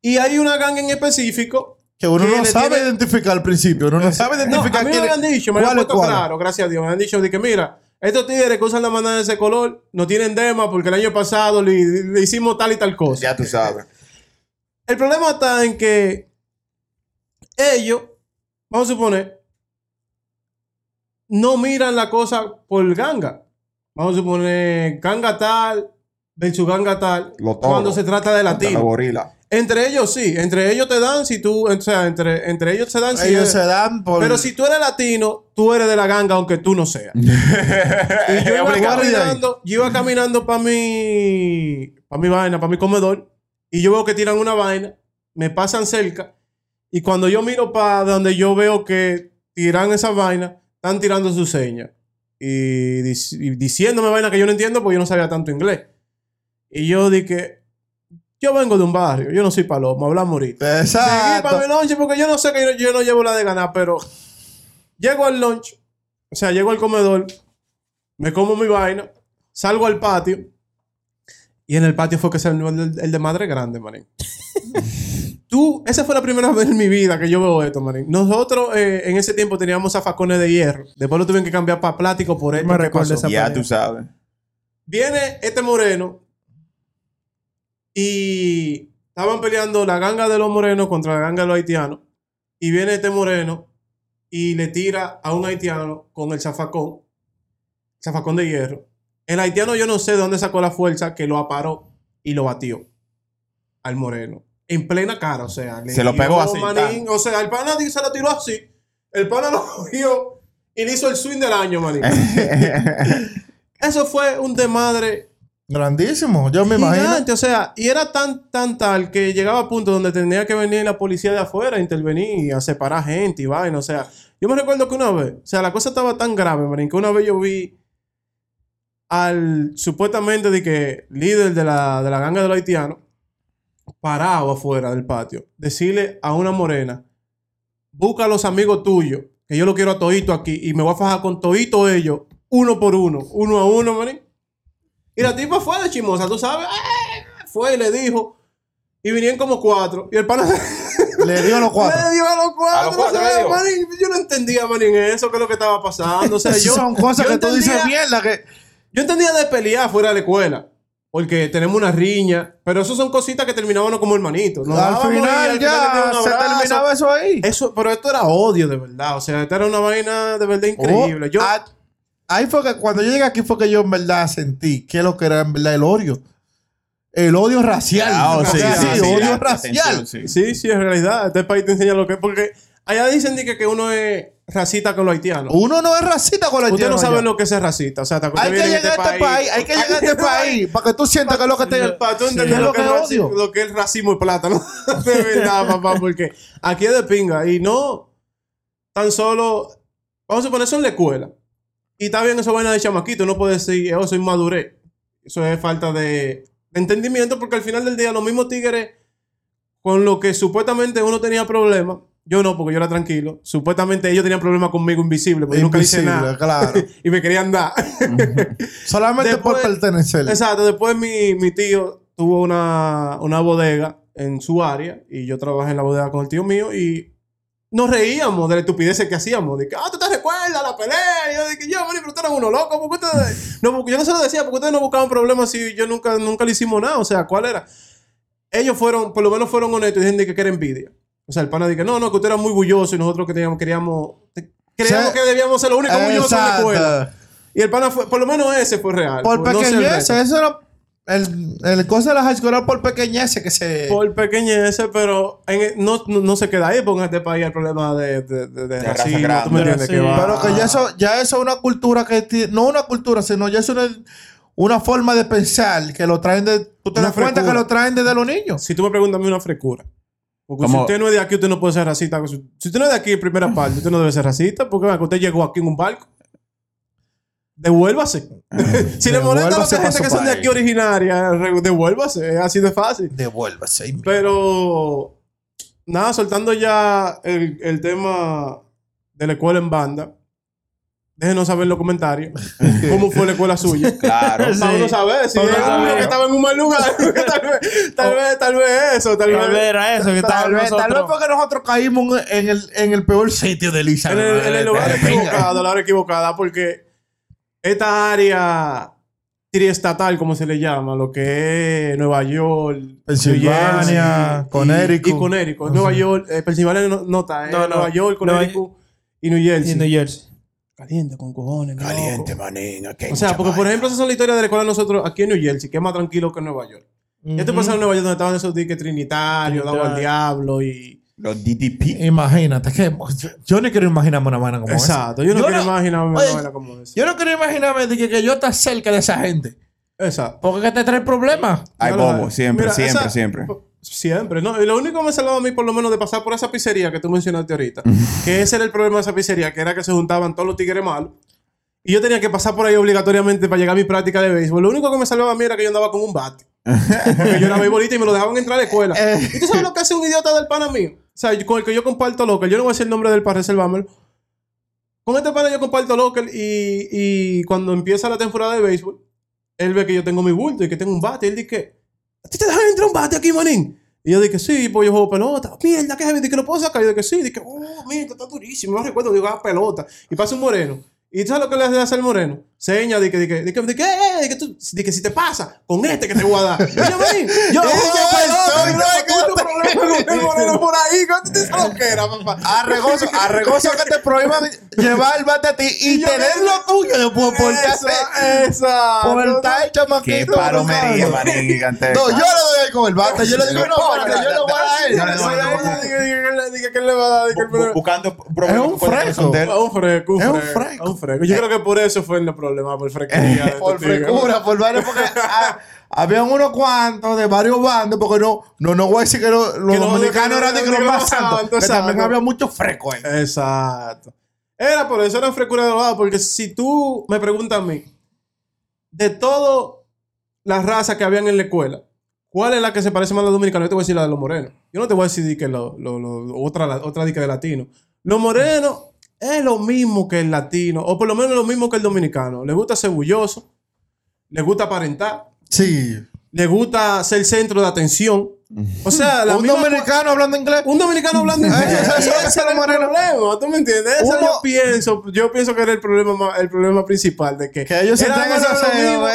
Y hay una ganga en específico.
Que uno no sabe
tiene-
identificar al principio. Uno no sabe
No,
identificar
a mí me
quién
habían dicho, me
es
puesto
cuál.
claro, gracias a Dios. Me han dicho de que, mira, estos tigres que usan la manada de ese color no tienen dema porque el año pasado le, le hicimos tal y tal cosa.
Ya tú sabes. [laughs]
El problema está en que ellos, vamos a suponer, no miran la cosa por ganga. Vamos a suponer ganga tal versus ganga tal
Lo
cuando se trata de
La
latino.
gorila.
Entre ellos sí, entre ellos te dan si tú, o sea, entre, entre ellos se dan si
Ellos
eres-
se dan por.
pero si tú eres latino, tú eres de la ganga aunque tú no seas. [laughs] Y yo iba caminando, yo iba caminando para mi, para mi vaina, para mi comedor, y yo veo que tiran una vaina, me pasan cerca, y cuando yo miro para donde yo veo que tiran esa vaina, están tirando su seña. Y, dic- y diciéndome vaina que yo no entiendo porque yo no sabía tanto inglés. Y yo dije, yo vengo de un barrio, yo no soy palomo, hablamos ahorita. Seguí
Exacto.
para mi lunch porque yo no sé que yo, yo no llevo la de ganar, pero llego al lunch, o sea, llego al comedor, me como mi vaina, salgo al patio y en el patio fue que se el, el- el de madre grande, manín. [laughs] Tú, esa fue la primera vez en mi vida que yo veo esto, manín. Nosotros eh, en ese tiempo teníamos zafacones de hierro. Después lo tuvieron que cambiar para plástico por esto.
me
que
recuerdo esa
Ya
pareja.
tú sabes.
Viene este moreno y estaban peleando la ganga de los morenos contra la ganga de los haitianos. Y viene este moreno y le tira a un haitiano con el zafacón, zafacón de hierro. El haitiano yo no sé de dónde sacó la fuerza que lo aparó y lo batió al moreno. En plena cara, o sea. le
Se lo pegó así,
manín. o sea, el pana se lo tiró así. El pana lo [laughs] cogió y le hizo el swing del año, manín. [laughs] Eso fue un desmadre
Grandísimo. Yo me imagino.
O sea, y era tan, tan tal que llegaba a punto donde tenía que venir la policía de afuera a intervenir y a separar gente y vaina. O sea, yo me recuerdo que una vez, o sea, la cosa estaba tan grave, manín, que una vez yo vi al supuestamente de que líder de la, de la ganga de los haitianos parado afuera del patio, decirle a una morena, busca a los amigos tuyos, que yo lo quiero a todito aquí y me voy a fajar con todito ellos, uno por uno, uno a uno, manín. Y la tipa fue de chimosa, tú sabes. ¡eh! Fue y le dijo. Y vinieron como cuatro. Y el pana [laughs]
Le dio a los cuatro. [laughs]
le dio a los cuatro.
A los cuatro
o sea,
le dio.
manín, yo no entendía, manín, eso, que es lo que estaba pasando. O sea, yo,
son cosas
yo
que tú dices
entendía-
mierda que.
Yo entendía de pelear fuera de la escuela. Porque tenemos una riña. Pero eso son cositas que terminaban como hermanitos. Nos
al final
al
ya se terminaba eso ahí.
Eso, pero esto era odio de verdad. O sea, esto era una vaina de verdad increíble.
Oh,
Yo,
ah, ahí fue que cuando yo llegué aquí fue que yo en verdad sentí que lo que era en verdad el odio. El odio racial.
Ah, oh, sí,
sea,
sí, sí,
odio racial.
sí.
sí, sí, en realidad. Este país te enseña lo que es. Porque allá dicen que, que uno es racista con los haitianos.
Uno no es racista con la
Usted no sabe lo que es ser racista. O sea,
Hay que llegar a este país, hay que llegar a este país para que tú sientas que es lo que te
Para tú
Sí.
entender
es
lo,
lo
que es
odio.
lo que es racismo y plátano. [laughs] de verdad, papá, porque aquí es de pinga. Y no tan solo. Vamos a suponer eso en la escuela. Y está bien eso vaina de chamaquito. No puede decir, oh, soy madurez. Eso es falta de entendimiento, porque al final del día, los mismos tigres con lo que supuestamente uno tenía problemas. Yo no, porque yo era tranquilo. Supuestamente ellos tenían problemas conmigo invisible, porque yo nunca hice
Invisible,
nada.
claro. [laughs]
y me querían dar. [laughs]
Solamente
Después-
por pertenecer.
Exacto, después mi, mi tío tuvo una, una bodega en su área y yo trabajé en la bodega con el tío mío y nos reíamos de la estupidez que hacíamos. De que, ah, tú te recuerdas la pelea. Y yo dije, yo, mani, pero tú eres uno loco. porque ustedes... no, porque yo no se lo decía, porque ustedes no buscaban problemas si yo nunca, nunca le hicimos nada. O sea, ¿cuál era? Ellos fueron, por lo menos fueron honestos y dijeron de que, que era envidia. O sea, el pana dije, no, no, que usted era muy bulloso y nosotros que teníamos, queríamos, creíamos que debíamos ser los únicos bullosos en la escuela. Y el pana fue, por lo menos ese fue real.
Por
no sé el
pequeñez, eso era. El, el cosa de la high school era por pequeñez que se.
por pequeñeces, pero en el- no, no, no se queda ahí porque en este país hay problema de, de, de, de
raza
racismo.
grande.
¿Tú me entiendes?
Sí.
Que va-
Pero que ya eso, ya eso es una cultura que no una cultura, sino ya es una, una forma de pensar que lo traen de. Tú te
Una
das cuenta
frescura.
que lo traen desde los niños.
Si tú me preguntas a mí una frecura. Porque si usted no es de aquí, usted no puede ser racista. Si usted no es de aquí en primera parte, usted no debe ser racista porque usted llegó aquí en un barco. Devuélvase. [laughs] si le molesta a que gente que son de aquí originaria, devuélvase. Es así de fácil.
Devuélvase.
Pero nada, soltando ya el, el tema de la escuela en banda. Déjenos saber en los comentarios [laughs] cómo fue la escuela suya. [laughs]
Claro.
Sí.
Para uno saber si
uno saber.
que estaba en un mal lugar. tal, vez, tal, vez, tal vez eso, tal
Tal vez era eso que
Tal vez, tal vez porque nosotros caímos en el, en el peor sitio de Lisa.
En el, en el lugar equivocado, en la hora equivocada, porque esta área triestatal, como se le llama, lo que es Nueva York,
Pensilvania, Connecticut.
Y, y Connecticut. Nueva York, eh, Pensilvania no, no está, eh,
No, no.
Nueva York, Connecticut y New Jersey.
Y New Jersey.
Caliente con cojones.
Caliente, manín.
O sea, porque por ejemplo, esas son las historias de la escuela de nosotros aquí en New Jersey, que es más tranquilo que en Nueva York. Ya te pasaron en Nueva York donde estaban esos diques trinitarios, dado al
Trinitario.
diablo y.
Los DDP.
Imagínate que yo, no quiero imaginarme una vaina como esa.
Exacto. Yo no
Yo
quiero
no-
imaginarme
Oye,
una vaina como esa.
Yo no quiero imaginarme de que, que yo esté cerca de esa gente.
Exacto.
Porque que te trae problemas.
Hay bobo, siempre,
Mira,
siempre,
esa-
siempre.
Siempre, ¿no? Y lo único que me salvaba a mí, por lo menos, de pasar por esa pizzería que tú mencionaste ahorita, [laughs] que ese era el problema de esa pizzería, que era que se juntaban todos los tigres malos. Y yo tenía que pasar por ahí obligatoriamente para llegar a mi práctica de béisbol. Lo único que me salvaba a mí era que yo andaba con un bate. [laughs] Porque yo era beisbolista y me lo dejaban entrar a la escuela. ¿Y tú sabes lo que hace un idiota del pana mío? O sea, con el que yo comparto local. Yo no voy a decir el nombre del para reservármelo. Con este pana yo comparto local y, y cuando empieza la temporada de béisbol, él ve que yo tengo mi bulto y que tengo un bate. Él dice, ¿a ti te dejan entrar un bate aquí, manín? Y yo dije, sí, pues yo juego pelota. Mierda, ¿qué es? que lo puedo sacar. Y yo dije, sí. Dije, oh, mierda, está durísimo. No recuerdo, digo, ah, pelota. Y pasa un moreno. ¿Y tú sabes lo que le hace el moreno? Seña, de que, de que, de que, de que, eh, de que, tú, de que si te pasa, con este que te voy a dar. Yo, yo juego pelota.
Eso,
y no tengo problema con el moreno por ahí. ¿Cuánto te sabes lo?
Arregoso, arregoso que te prohíban llevar el bate a ti y,
yo
tener lo tuyo después por
Esa, esa.
por el tal chamaquito.
Qué palomería, manín, gigantesca.
No, yo le doy ahí con el bate. Yo le digo, no, porque yo le voy a dar.
No le doy,
que le va a dar.
Buscando problemas
Es un fresco.
él.
A un fresco,
Es un
fresco. un. Yo creo que por eso fue el problema, por fresquería. de [laughs]
Por
tigres.
frescura, por varios, porque habían unos cuantos de varios bandos, porque no, no, no voy a decir que lo- los
Que no,
dominicanos eran de que los más santos, que también había mucho fresco ahí.
Exacto. Era por eso, era frescura de los lados. Porque si tú me preguntas a mí, de todas las razas que habían en la escuela, ¿cuál es la que se parece más a los dominicanos? Yo te voy a decir la de los morenos. Yo no te voy a decir que lo, lo- lo- otra, la- otra di que de latino. Los morenos es lo mismo que el latino, o por lo menos lo mismo que el dominicano. Les gusta ser bulloso, le gusta aparentar,
Sí.
le gusta ser centro de atención. O sea, la
Un
misma-
dominicano hablando inglés.
un dominicano hablando [laughs] inglés.
Eso-
era el problema, ¿tú me entiendes? Eso
Uno-
yo pienso, yo pienso que era el problema el problema principal de que,
Que ellos se ese
lo mismo,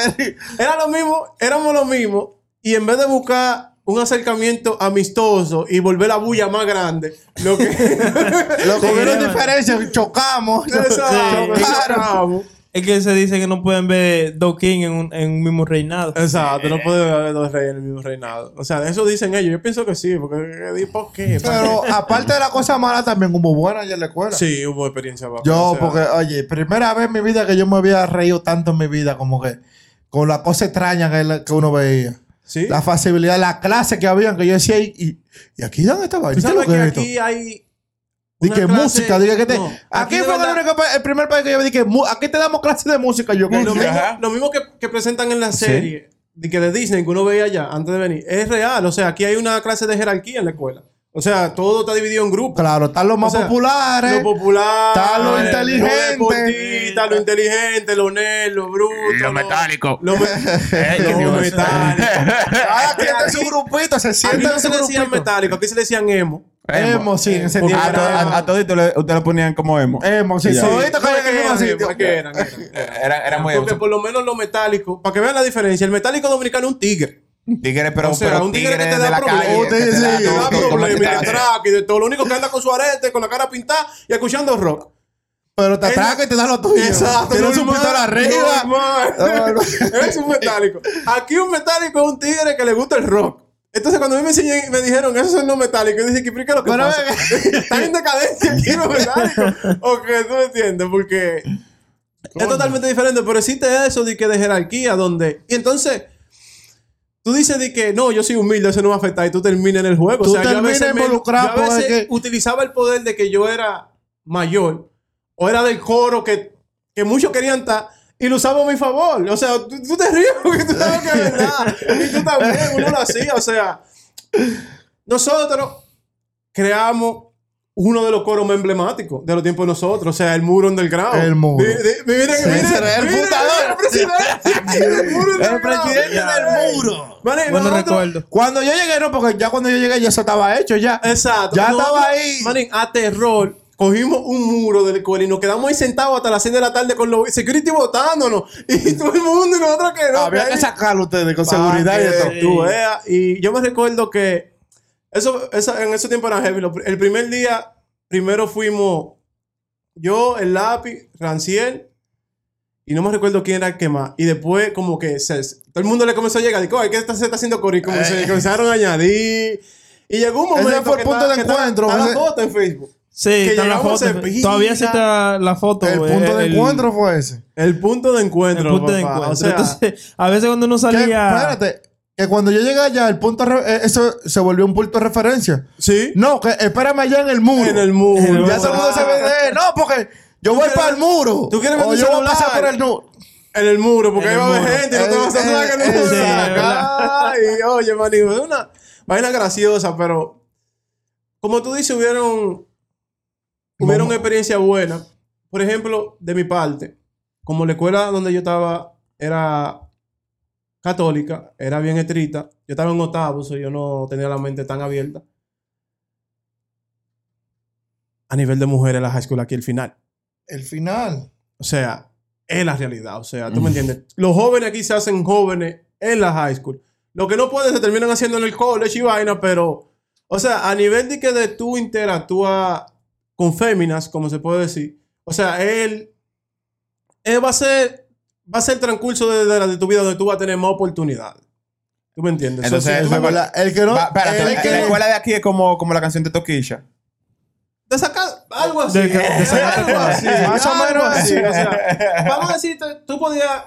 era lo mismo, éramos lo mismo y en vez de buscar un acercamiento amistoso y volver la bulla más grande, lo que [laughs]
Lo que hubieron
Sí.
diferencias, chocamos.
Exacto, chocamos.
Es que se dice que no pueden ver dos kings en un, en un mismo reinado.
Exacto, no puede haber dos reyes en el mismo reinado. O sea, eso dicen ellos. Yo pienso que sí, porque ¿por qué?
Pero aparte de la cosa mala, también hubo buena allá en la escuela.
Sí, hubo experiencia baja.
Yo,
O sea,
porque, oye, primera vez en mi vida que yo me había reído tanto en mi vida, como que con la cosa extraña que, la- que uno veía.
Sí.
La facilidad, la clase que habían, que yo decía, y, y, y aquí dan esta vaina.
¿Tú
¿Qué es lo
sabes
que
que
es esto?
aquí hay.
Di
una
que
clase-
música, diga que te.
No,
aquí
de
fue el, primer país que yo mu- aquí te damos clases de música. Yo,
Lo mismo, lo mismo que, que presentan en la serie de, que de Disney que uno veía allá antes de venir es real. O sea, aquí hay una clase de jerarquía en la escuela. O sea, todo está dividido en grupos.
Claro, están los más
O sea,
populares.
Lo popular,
Está lo
lo
inteligente.
deportista, lo inteligente, lo nerd, lo bruto.
Lo metálico.
Lo, me-
Eh,
lo
Dios.
metálico.
Cada quien en su
Aquí-
grupito, se
Aquí
sientan
no se le decían
grupito.
metálico, aquí se le decían emo.
Emo, sí, en ese
Porque
tiempo
A, to- a, a todito le- ustedes lo ponían como emo.
Emo, sí. Todito
es
en el
que eran
sitio.
emo, eran, eran, eran.
Era, era muy
Porque
emo.
por lo menos lo metálico, para que vean la diferencia, el metálico dominicano es un tigre.
Tigres, pero,
O sea,
pero
un tigre que te
de
da
la calle.
problemas.
que te da
da problemas, y de
todo.
de. Lo único que anda con su arete, con la cara pintada y escuchando rock.
Pero te
Es-
atraca y te da lo tuyo.
Exacto.
Tiene su pistola arriba. [laughs]
es un metálico. Aquí un metálico es un tigre que le gusta el rock. Entonces, cuando a mí me enseñé, me dijeron, esos son los metálicos, yo dije, ¿qué ¿qué es lo que pasa? [laughs] ¿Están en decadencia aquí los metálicos? [laughs] ¿O qué? ¿Tú me entiendes? Porque es totalmente diferente, pero existe eso de que de jerarquía, donde... Y entonces, tú dices de que, no, yo soy humilde, eso no va a afectar, y tú terminas en el juego.
Tú
o sea, yo a veces, me- yo a veces utilizaba el poder de que yo era mayor, o era del coro que, que muchos querían estar, y lo usaba a mi favor. O sea, tú, tú te ríes porque tú sabes que es [laughs] verdad. Y tú también, uno lo hacía. O sea, nosotros creamos uno de los coros más emblemáticos de los tiempos de nosotros. O sea, el muro underground.
El muro.
Miren, miren, miren,
fundador.
El presidente. [laughs] el muro
El
underground.
presidente del muro.
Vale,
Bueno
nosotros-
recuerdo.
Cuando yo llegué, no, porque ya cuando yo llegué ya eso estaba hecho ya.
Exacto.
Ya
Nosotros,
estaba ahí.
manín, a terror. Cogimos un muro del escuela y nos quedamos ahí sentados hasta las 6 de la tarde con los security votándonos. [laughs] Y todo el mundo y nosotros que no.
Había que sacarlo ustedes con
Pa'
seguridad y de todo.
tú veas. Y yo me recuerdo que eso, esa- en ese tiempo era heavy. El primer día, primero fuimos yo, el lápiz, Ranciel, y no me recuerdo quién era el que más. Y después, como que se- todo el mundo le comenzó a llegar. Digo, "Ay, ¿qué está, se está haciendo coro? Y como se comenzaron a añadir. Y llegó un momento.
Ese fue el
que
punto
está-
de
que está-
encuentro,
Está la foto en Facebook.
Sí,
Que
está la foto. Todavía está la foto.
El
eh,
punto de
el-
encuentro fue ese.
El punto de encuentro.
El punto de encuentro.
O sea,
Entonces, [laughs] a veces cuando uno
Que,
salía.
espérate, que cuando yo llegué allá, el punto eh, eso se volvió un punto de referencia.
sí.
No, que espérame allá en el muro.
En el muro.
Ya todo el mundo se ve de, [laughs] no, porque yo voy para el muro.
tú quieres ver
o yo voy a pasar por el muro.
En el muro, porque ahí
el
va a haber
muro.
gente y no te vas a
Eh,
saber que
eh,
te
sí,
saca. Ay, oye, manito, es una vaina graciosa, pero como tú dices, hubieron, hubieron experiencias buenas. Por ejemplo, de mi parte, como la escuela donde yo estaba era católica, era bien estricta, yo estaba en octavo, so yo no tenía la mente tan abierta. A nivel de mujeres, la high school aquí al final.
El final.
O sea, es la realidad. O sea, tú me entiendes. Los jóvenes aquí se hacen jóvenes en la high school. Lo que no pueden se terminan haciendo en el college y vaina, pero, o sea, a nivel de que de tú interactúas con féminas, como se puede decir, o sea, él, él va a ser, va a ser el transcurso de, de la- de tu vida donde tú vas a tener más oportunidades. ¿Tú me entiendes?
Entonces,
tú-
verdad.
El que no.
Va, espérate,
el
la,
que
la
no-
escuela de aquí es como, como la canción de Toquilla.
de sacar algo así.
De- de sacar
algo así.
Más o menos
así.
así.
O sea, vamos a decir, tú podías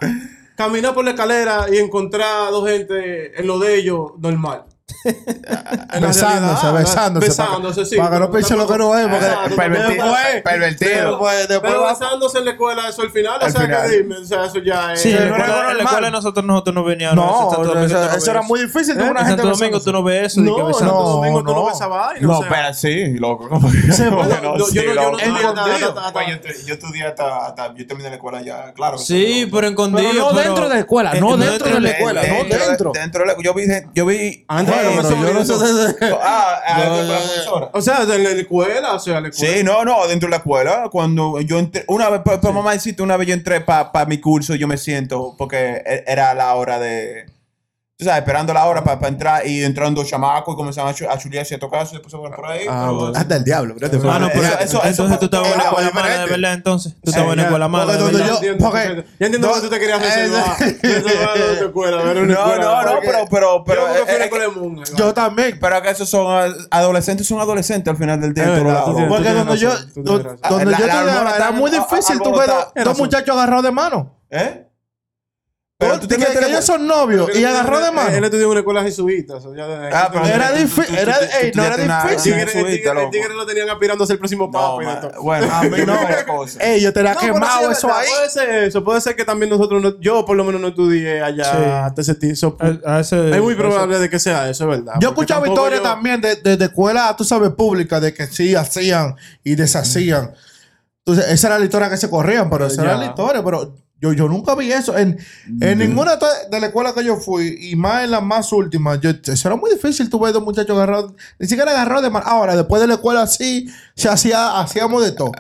caminar por la escalera y encontrar a dos gente en lo de ellos normal. En
Besándose,
realidad,
besándose.
Besándose, sí.
Para que no piense lo que no es. Porque
Exacto.
Pervertido.
Después-
Pervertido.
después, después
Pero besándose en la escuela, eso al final, o
Al
sea,
final.
que dime, o sea, eso ya es.
Sí, en la escuela, en la escuela nosotros, nosotros no veníamos.
No,
en
eso,
no
eso
ves
era muy difícil.
¿Eh?
una
En
gente
Santo Domingo tú no ves eso.
No, en. Santo Domingo tú no
no.
ves esa vaina.
No,
o
espera, sí, loco.
Yo-
estudié hasta, Yo terminé la escuela ya, claro.
Sí, pero escondido.
Pero no dentro de la escuela, no dentro de la escuela, no
Dentro de-
dentro.
Dentro de la Yo vi... Yo vi
Antes
Bueno,
de
pero
eso,
yo no
eso-
sé de-
ah, ah, [laughs]
No,
la profesora.
O sea, de la escuela, o sea, la escuela.
Sí, no, no, dentro de la escuela, cuando yo entré, una vez, para mamá decirte, una vez yo entré para mi curso, yo me siento, porque e- era la hora de, tú sabes, esperando la hora para entrar y entraron dos chamacos y comenzaron a, chu- a chulear cierto caso y después se fueron por ahí.
Ah,
pero-
bueno.
Hasta el diablo. bro.
Eso-
Ah, no, pero
Eso- eso- eso
entonces
fue-
tú estabas en una
era
escuela mala de verdad, entonces. Tú estabas mala
yo-
entiendo, que tú te querías
eh,
reservar. [laughs] Una
No, no, no, pero, pero, pero,
Yo
eh, eh,
también.
pero que esos son ah, adolescentes, son adolescentes al final del día.
Porque donde yo, donde
La-
yo
la alborotada-
era muy difícil. Tú ves dos muchachos agarrados de mano.
¿Eh?
Pero
tú te
que, que
la-
ellos son novios y agarró de
Él
mano.
estudió en una escuela jesuita.
Ah, pero
Era difícil, era- no era difícil.
el tigre- lo tenían aspirando a ser el próximo papa.
bueno,
A mí no. Ey, yo
No, pero
quemado eso ahí.
Puede ser eso. Puede ser que también nosotros, no- yo por lo menos no estudié allá hasta ese tiempo. Es muy probable de que sea eso, es verdad.
Yo escuchaba historias también de, escuelas, tú sabes, públicas, de que sí hacían y deshacían. Entonces, esa era la historia que se corrían, pero esa era la historia. Pero yo, yo nunca vi eso. En, en ninguna de la escuela que yo fui, y más en las más últimas, yo, eso era muy difícil. Tú ves dos muchachos agarrados, ni siquiera agarrados de mano. Ahora, después de la escuela, sí, se hacía, hacíamos de todo.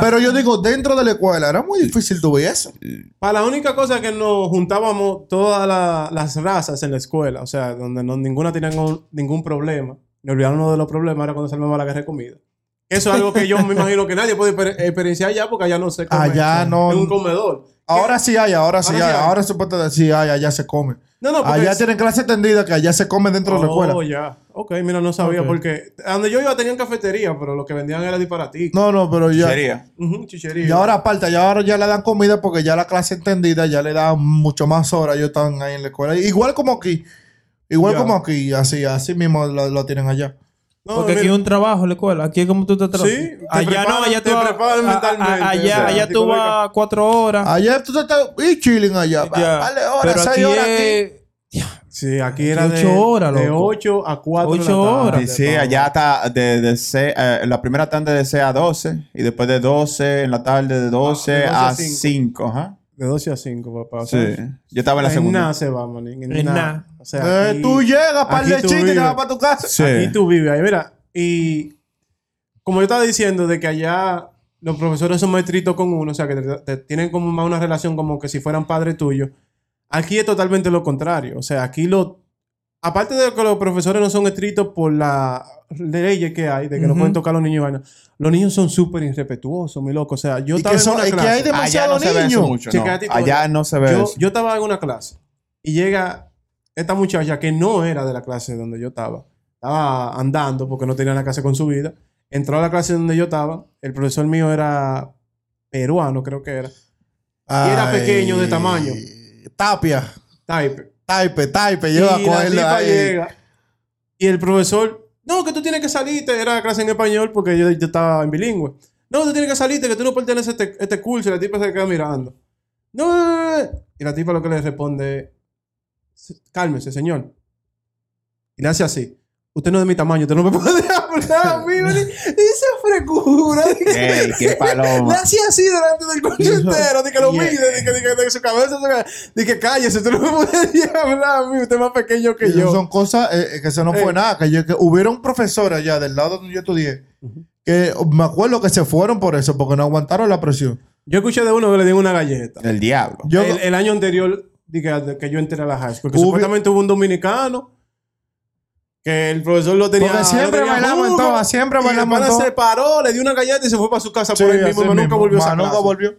pero yo digo, dentro de la escuela, era muy difícil tú ver eso.
Para la única cosa que nos juntábamos todas la- las razas en la escuela, o sea, donde no, ninguna tenía ningún, ningún problema, ni olvidarnos de los problemas, era cuando se armaba la guerra de comida. Eso es algo que yo me imagino que nadie puede exper- experienciar allá porque allá no se come.
Allá no-
En un comedor.
Ahora sí hay, ahora sí
Ahora sí
hay.
hay.
Ahora se puede decir, hay, allá se come.
No, no, porque
Allá
es-
tienen clase extendida que allá se come dentro de la escuela.
Oh, ya. Ok, mira, no sabía porque a donde yo iba tenían cafetería, pero lo que vendían era disparatico.
No, no, pero ya.
Ujú, chichería.
Y ahora aparte, ya ahora ya le dan comida porque ya la clase entendida ya le dan mucho más horas. Ellos están ahí en la escuela. Igual como aquí. Igual
Ya.
como aquí. Así, así mismo lo, lo tienen allá.
No,
Porque aquí es un trabajo en la escuela. Aquí es como tú te trabajas.
Sí, te
allá no, allá
te
tú vas-
preparan
a- a-
mentalmente, o
Allá,
sea,
allá tú vas cuatro horas.
Allá tú estás y chilling allá. Va-
ya.
Vale, horas,
Pero
seis
aquí
horas aquí.
Sí, aquí era de,
Ocho horas,
de
loco.
8 a 4
Ocho horas.
Sí, sí, allá está de, de C- eh, la primera tanda de 6 a 12 y después de 12 en la tarde de 12,
Ah, de 12
a
a 5.
5. Ajá.
De 12 a 5, papá. O
Sí. Yo estaba en la
en
segunda.
nada se va, manín. En
En
nada. O sea,
Eh,
aquí-
tú llegas, par de chistes y te vas para tu casa.
Sí.
Aquí tú vives ahí, mira. Y como yo estaba diciendo, de que allá los profesores son más estrictos con uno, o sea, que te, te tienen como más una relación como que si fueran padre tuyo. Aquí es totalmente lo contrario. O sea, aquí lo. Aparte de que los profesores no son estrictos por las leyes que hay, de que no
Ujú.
pueden tocar a los niños, los niños son súper irrespetuosos, mi loco. O sea, yo estaba en
son,
una
es que
clase.
hay
Allá no
demasiados
se ve eso
niños.
no. Allá no se ve
yo estaba en una clase y llega esta muchacha que no era de la clase donde yo estaba. Estaba andando porque no tenía la clase con su vida. Entró a la clase donde yo estaba. El profesor mío era peruano, creo que era. Y era pequeño de tamaño.
Tapia. Taipe, taipe.
Y
Yo me
la
acuerdo
tipa
ahí.
llega. Y el profesor, no, que tú tienes que salirte. Era la clase en español porque yo, yo estaba en bilingüe. No, tú tienes que salirte, que tú no perteneces a este, este curso. Y la tipa se queda mirando. No, no, no, no. Y la tipa lo que le responde, cálmese, señor. Y le hace así. Usted no es de mi tamaño, usted no me [laughs] puede hablar [laughs] a mí. ¿vale? Dice frecura.
Ey, qué
Le
paloma.
hacía así delante del curso entero, de que lo mide, de que, de que de su cabeza, de que, cállese, usted no me puede [laughs] hablar a mí, usted es más pequeño que
Y
yo.
Son cosas eh, eh, que eso no fue
Eh.
nada. Que, yo, que hubieron profesores allá del lado donde yo estudié que me acuerdo que se fueron por eso, porque no aguantaron la presión.
Yo escuché de uno que le dio una galleta.
El diablo.
Yo,
el, el año anterior que, de que yo entré a la high school, que
Hubo-
supuestamente hubo un dominicano que el profesor lo tenía.
Porque siempre
lo tenía
bailamos en
jugo,
todas, siempre
y
bailamos en
pana
todas.
se paró, le dio una galleta y se fue para su casa por ahí mismo. pero Nunca volvió a esa
Más nunca
clase.
volvió.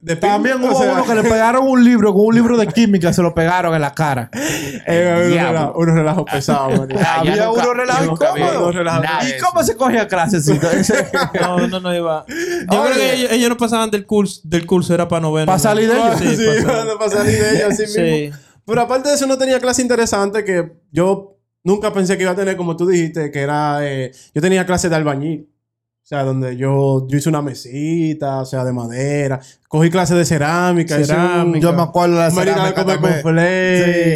De
También hubo
o sea,
uno que le pegaron un libro con un libro de química, se lo pegaron en la cara. [laughs]
eh, unos pesados, man.
Ah, ya
Había
nunca-
uno
vi
incómodo. ¿Y cómo se cogía clasecito? [laughs]
No, no, no iba. [laughs] Yo
Oye.
creo que ellos, ellos no pasaban del curso, del curso era para noveno.
Pa' salir de ellos.
Sí,
Sí, para salir de ellos así
Sí.
mismo. Pero aparte de eso, no tenía clase interesante que yo nunca pensé que iba a tener, como tú dijiste, que era. eh, yo tenía clase de albañil. O sea, donde yo, yo hice una mesita, o sea, de madera. Cogí clase de cerámica. un-
Cerámica.
Yo me acuerdo de la
de
cerámica.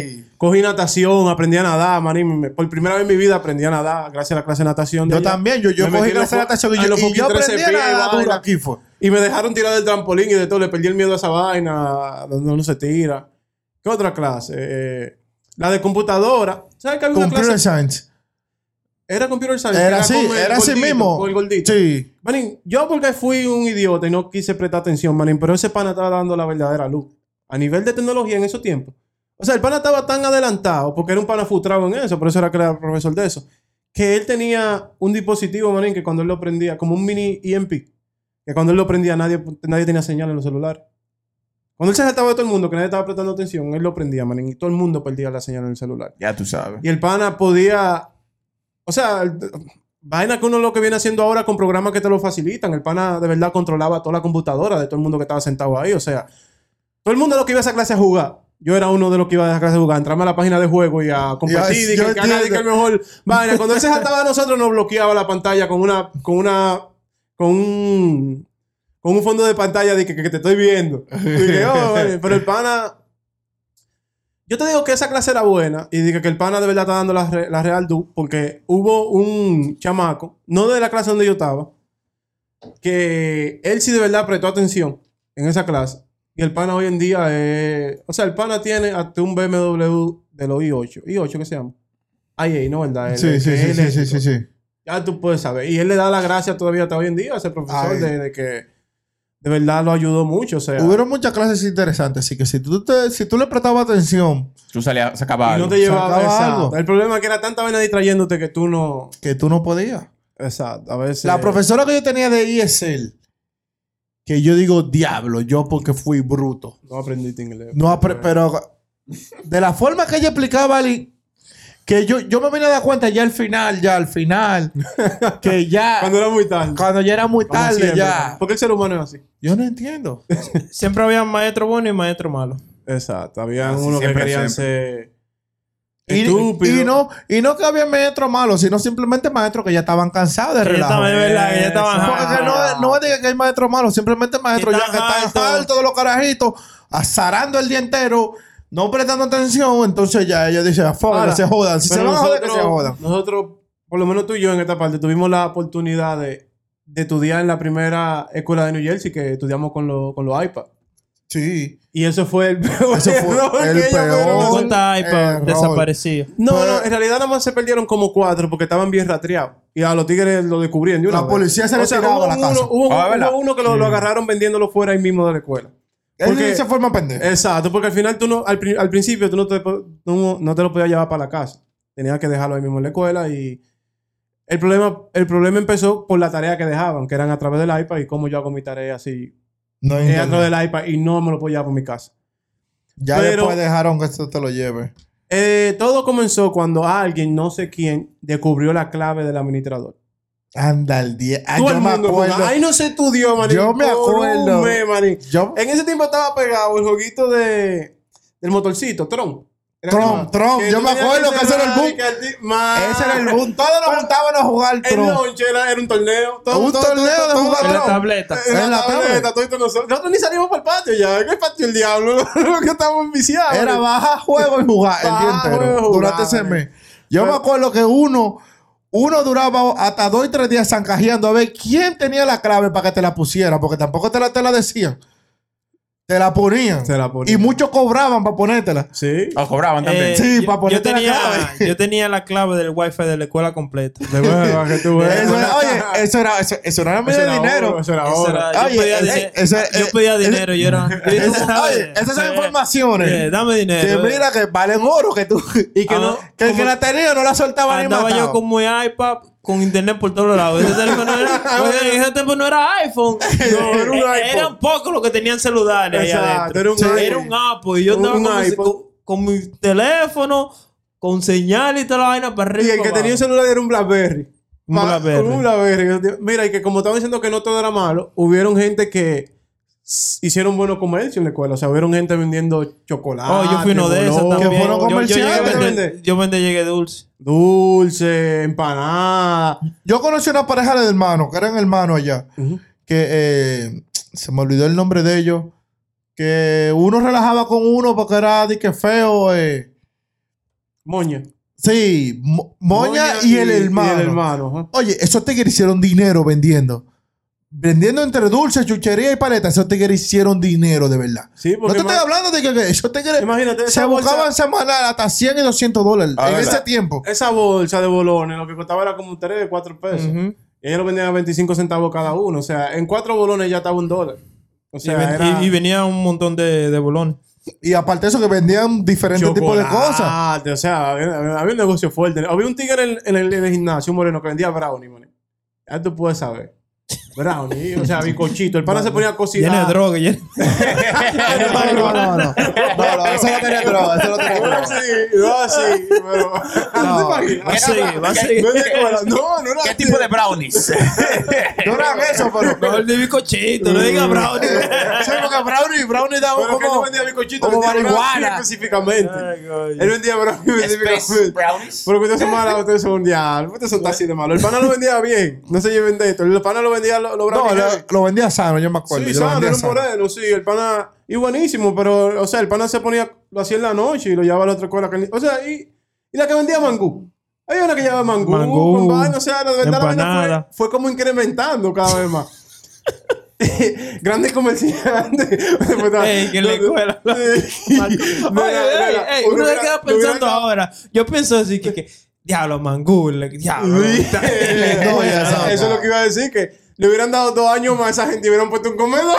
Sí.
Cogí natación, aprendí a nadar, manín. Me- Por primera vez en mi vida aprendí a nadar gracias a la clase de natación. de
Yo
allá.
también, yo, yo
Me
cogí clase de natación y yo, y yo
de
aprendí a nadar duro
vaina.
aquí fue.
Y me dejaron tirar del trampolín y de todo. Le perdí el miedo a esa vaina, donde uno se tira. ¿Qué otra clase? Eh, la de computadora. ¿Sabes que había una clase?
Science.
Era computer science.
Era así, era así
gordito,
mismo.
Con el gordito.
Sí.
Manín, yo porque fui un idiota y no quise prestar atención, manín, pero ese pana estaba dando la verdadera luz. A nivel de tecnología en esos tiempos. O sea, el pana estaba tan adelantado, porque era un pana frustrado en eso, por eso era que era profesor de eso, que él tenía un dispositivo, manín, que cuando él lo prendía, como un mini EMP, que cuando él lo prendía nadie, nadie tenía señal en los celulares. Cuando él se saltaba de todo el mundo, que nadie estaba prestando atención, él lo prendía, manín, y todo el mundo perdía la señal en el celular.
Ya tú sabes.
Y el pana podía. O sea, vaina que uno lo que viene haciendo ahora con programas que te lo facilitan. El pana de verdad controlaba toda la computadora de todo el mundo que estaba sentado ahí. O sea, todo el mundo lo que iba a esa clase a jugar. Yo era uno de los que iba a esa clase a jugar, entrarme a la página de juego y a competir
Ya,
y
yo
que, que que el mejor vaina. Cuando él se saltaba a nosotros, nos bloqueaba la pantalla con una, con una, con un, con un fondo de pantalla de que, que te estoy viendo. Y dije, oh, vale. pero el pana, yo te digo que esa clase era buena y que el pana de verdad está dando la, re- la real du porque hubo un chamaco, no de la clase donde yo estaba, que él sí de verdad prestó atención en esa clase. Y el pana hoy en día es... O sea, el pana tiene hasta un BMW de los i8. ¿i8 qué se llama? IA, ¿no? ¿Verdad? El-
Sí,
el
sí, sí, sí, sí,
eléctrico.
sí, sí.
Ya tú puedes saber. Y él le da la gracia todavía hasta hoy en día a ese profesor
Ay.
de, de que de verdad lo ayudó mucho. O sea,
Hubieron muchas clases interesantes, así que si tú, te, si tú le prestabas atención,
Tú salías, sacabas
y
algo.
no te llevaba exacto.
algo.
El problema es que era tanta vaina distrayéndote que tú no.
que tú no podías.
Exacto. A veces.
La profesora que yo tenía de ESL, que yo digo, diablo, yo porque fui bruto.
No aprendiste inglés.
No, apre- pero de la forma que ella explicaba, Ali, que yo, yo me vine a dar cuenta ya al final, ya al final, [laughs] que ya,
Cuando era muy tarde.
cuando ya era muy
Como
tarde,
siempre,
ya.
Porque el ser humano es así.
Yo no entiendo. [laughs]
Siempre había maestro bueno y maestro malo.
Exacto. Había
Así
unos que querían ser
Y,
estúpidos.
y no, y no que había maestros malos, sino simplemente maestros que ya estaban cansados de relajo.
estaban, de verdad, que ya estaban.
Porque que no, no diga que hay maestros malos, simplemente maestros ya que
están hartos
de los carajitos, azarando el día entero, no prestando atención, entonces ya ellos dicen, "Fuck,
Ahora,
que se jodan. Si se van a joder, que se
nosotros-
jodan.
Nosotros, por lo menos tú y yo en esta parte, tuvimos la oportunidad de, de estudiar en la primera escuela de New Jersey que estudiamos con, los con los iPads.
Sí.
Y eso fue el [laughs] peor
Eso fue
error
el
que
peor.
pudieron hacer.
¿Cuántas iPads
error.
desaparecidas?
No,
Pero-
no, en realidad nada más se perdieron como cuatro porque estaban bien rastreados. Y a los tigres lo descubrían de una
La
vez.
policía se
O
le
sea,
tiraba
hubo
a la
uno,
casa.
Hubo,
Ah, ¿verdad?
hubo uno que lo, lo agarraron vendiéndolo fuera ahí mismo de la escuela.
Él
Porque-
se forma pendejo.
Exacto, porque al final tú no, al, al principio tú no te, no, no te lo podías llevar para la casa. Tenías que dejarlo ahí mismo en la escuela y el problema, el problema empezó por la tarea que dejaban, que eran a través del iPad y cómo yo hago mi tarea así
no
a través del iPad y no me lo puedo llevar para mi casa.
Ya
pero-
después dejaron que esto te lo lleve.
Eh, todo comenzó cuando alguien, no sé quién, descubrió la clave del administrador.
Anda el día. Ah,
Todo
yo
el
me
mundo
acuerdo.
Ahí no se estudió, manín.
Yo me acuerdo. Yo,
En ese tiempo estaba pegado el jueguito de, del motorcito, Tron.
Tron, Tron. yo me acuerdo que ese era el boom.
el.
Ese era el boom. Todos nos juntábamos a jugar
El
Tron.
launch era, era un torneo. Todo-
Un
todo-
torneo
todo-
de jugar
En la
Tron.
tableta.
En la
En la
tableta,
tablet.
todito nosotros. Nosotros ni salimos para el patio ya. ¿Qué patio el diablo? [laughs] Lo que estamos viciados.
Era bajar juego y jugar el día entero. durante ese mes. Yo me acuerdo que uno, uno duraba hasta dos y tres días zancajeando a ver quién tenía la clave para que te la pusiera, porque tampoco te la, te la decían. Te la ponían.
Se la ponían.
Y muchos cobraban para ponértela.
Sí.
O cobraban también.
Eh,
Sí,
yo-
para ponerte
yo
la
tenía,
clave.
yo tenía la clave del wifi de la escuela completa.
De verdad, que tú ves.
Eso era- oye, [laughs] eso era, eso, eso no era
Eso
medio
era
dinero.
oro, Eso era
Eso
oro.
yo pedía,
eh,
dine-
ese-
yo
eh,
pedía dinero. Yo era.
Eso- [laughs] oye, esas son
eh,
informaciones.
eh, dame
que
dinero.
mira que valen oro que tú.
Y que
Ah,
no.
que el
como-
que la tenía no la soltaba ni
Andaba
matado.
yo con mi iPad con internet por todos lados. Ese teléfono era, [laughs] ese teléfono no era iPhone.
No, [laughs] era un
Eh,
iPod.
Eran pocos los que tenían celulares
Exacto,
adentro.
era un iPod.
Era un Apple. Y yo
un
con, con, con mi teléfono, con señal y toda la vaina para
Y
arriba.
el que tenía un celular era un Blackberry.
Un Blackberry.
Un Blackberry. Mira, y que como estaban diciendo que no todo era malo, hubieron gente que hicieron buenos comercios en la escuela. O sea, hubieron gente vendiendo chocolate.
Oh, yo fui uno de esos también.
fueron
Yo- yo, llegué Yo dulce.
Dulce, empanada.
Yo conocí una pareja de hermanos, que eran hermanos allá, que eh, se me olvidó el nombre de ellos, que uno relajaba con uno porque era de que feo. eh.
Moña.
Sí, Mo- Moña, y, el hermano.
Y el hermano. ajá.
Oye, esos tigres hicieron dinero vendiendo. Vendiendo entre dulces, chuchería y paletas, esos tigres hicieron dinero de verdad.
Sí,
No te estoy hablando de que, que esos tigres
Imagínate,
se buscaban semanal hasta 100 y 200 dólares
Ah,
en
¿verdad?
ese tiempo.
esa bolsa de bolones, lo que costaba era como 3, 4 pesos.
Ujú.
Y ellos lo vendían a 25 centavos cada uno. O sea, en cuatro bolones ya estaba un dólar. O
Y,
sea,
ven-
era
y- y venía un montón de, de bolones.
Y aparte de eso, que vendían diferentes tipos de cosas.
O sea, había, había- había un negocio fuerte. Había un tigre en, en el, en el gimnasio, un moreno, que vendía brownie, man. Ya tú puedes saber. Brownie, o sea, bicochito. El pana se ponía a cocinar.
De droga. lleno- [laughs]
No, no, no, no. No, no, eso no tenía droga, eso no tenía
No
droga.
así, no así, pero... ¿No?
Va a seguir, va a seguir.
No, no, no era
¿Qué tipo de brownies? [laughs]
No eran eso, pero. [laughs]
No, el de bicochito, no diga brownie.
Sí, porque Brownie, Brownie daba
Pero que no
como.
vendía bicochito,
como marihuana.
específicamente. Él vendía brownie específicamente.
brownies.
Pero que ustedes son malos, ustedes son un diablo. Ustedes son así de malos. El pana lo vendía bien. No se lleven de esto. El pana lo vendía los lo
No, lo, lo vendía sano, yo me acuerdo.
Sí,
yo lo
sano, era un moreno, sí. El pana... Y buenísimo, pero... O sea, el pana se ponía... Lo hacía en la noche y lo llevaba a la otra escuela. O sea, y... Y la que vendía mangú. Hay una que llevaba mangú.
Mangú,
con vaina, o sea, la verdad la vaina fue, fue como incrementando cada vez más. [laughs] Grandes comerciantes. [laughs]
Ey, que en la escuela.
Uno
se queda
lo
pensando ahora. Yo pienso así que, que diablo, mangú, diablo. [laughs]
Eso es lo que iba a decir, que le hubieran dado dos años más a esa gente y hubieran puesto un comedor.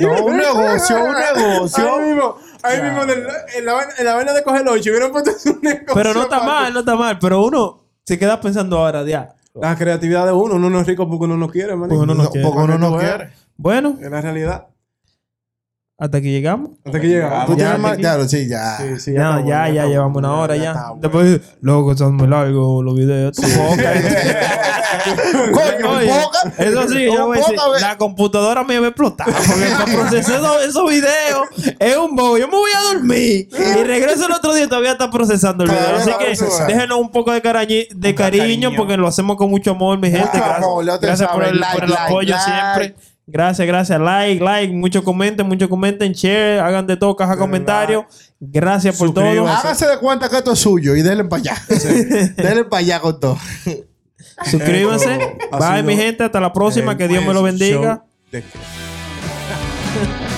No, un [laughs] negocio, un negocio.
Ahí mismo, ahí mismo en, el- en la, vaina- en la vaina de coger lonche hubieran puesto un [laughs] negocio.
Pero no está mal, no está mal. Pero uno se queda pensando ahora, diablo.
La creatividad de uno, uno no es rico porque uno no quiere, man.
Porque uno no
No,
quiere.
porque uno no quiere.
Bueno,
Es la realidad.
Hasta aquí llegamos.
Hasta que llegamos.
Tú
Ya,
tienes más. Ya, sí, ya.
Sí, sí,
Ya, ya,
bueno,
ya, llevamos una hora
ya bueno.
Después, loco, son muy largos los videos. Tu boca. [laughs]
Coño,
Oye,
poca.
Eso sí, yo voy a decir,
Poca vez.
la computadora me va a explotar. Porque para procesar esos, esos videos es un bobo. Yo me voy a dormir y regreso el otro día y todavía está procesando el video.
Todavía
Así que déjenos un poco de, carañi- de cariño,
cariño.
porque lo hacemos con mucho amor, mi gente. Gracias, por el,
Like,
por el
like,
apoyo
like.
siempre. Gracias, gracias. Like, like, mucho comenten, mucho comenten, share, hagan de todo, caja comentarios. Gracias por todo.
Hágase de cuenta que esto es suyo y denle para allá. [laughs] denle para allá con todo. [laughs]
Suscríbanse. Bye, mi gente. Hasta la próxima. Que Dios me lo
buen
bendiga. [laughs]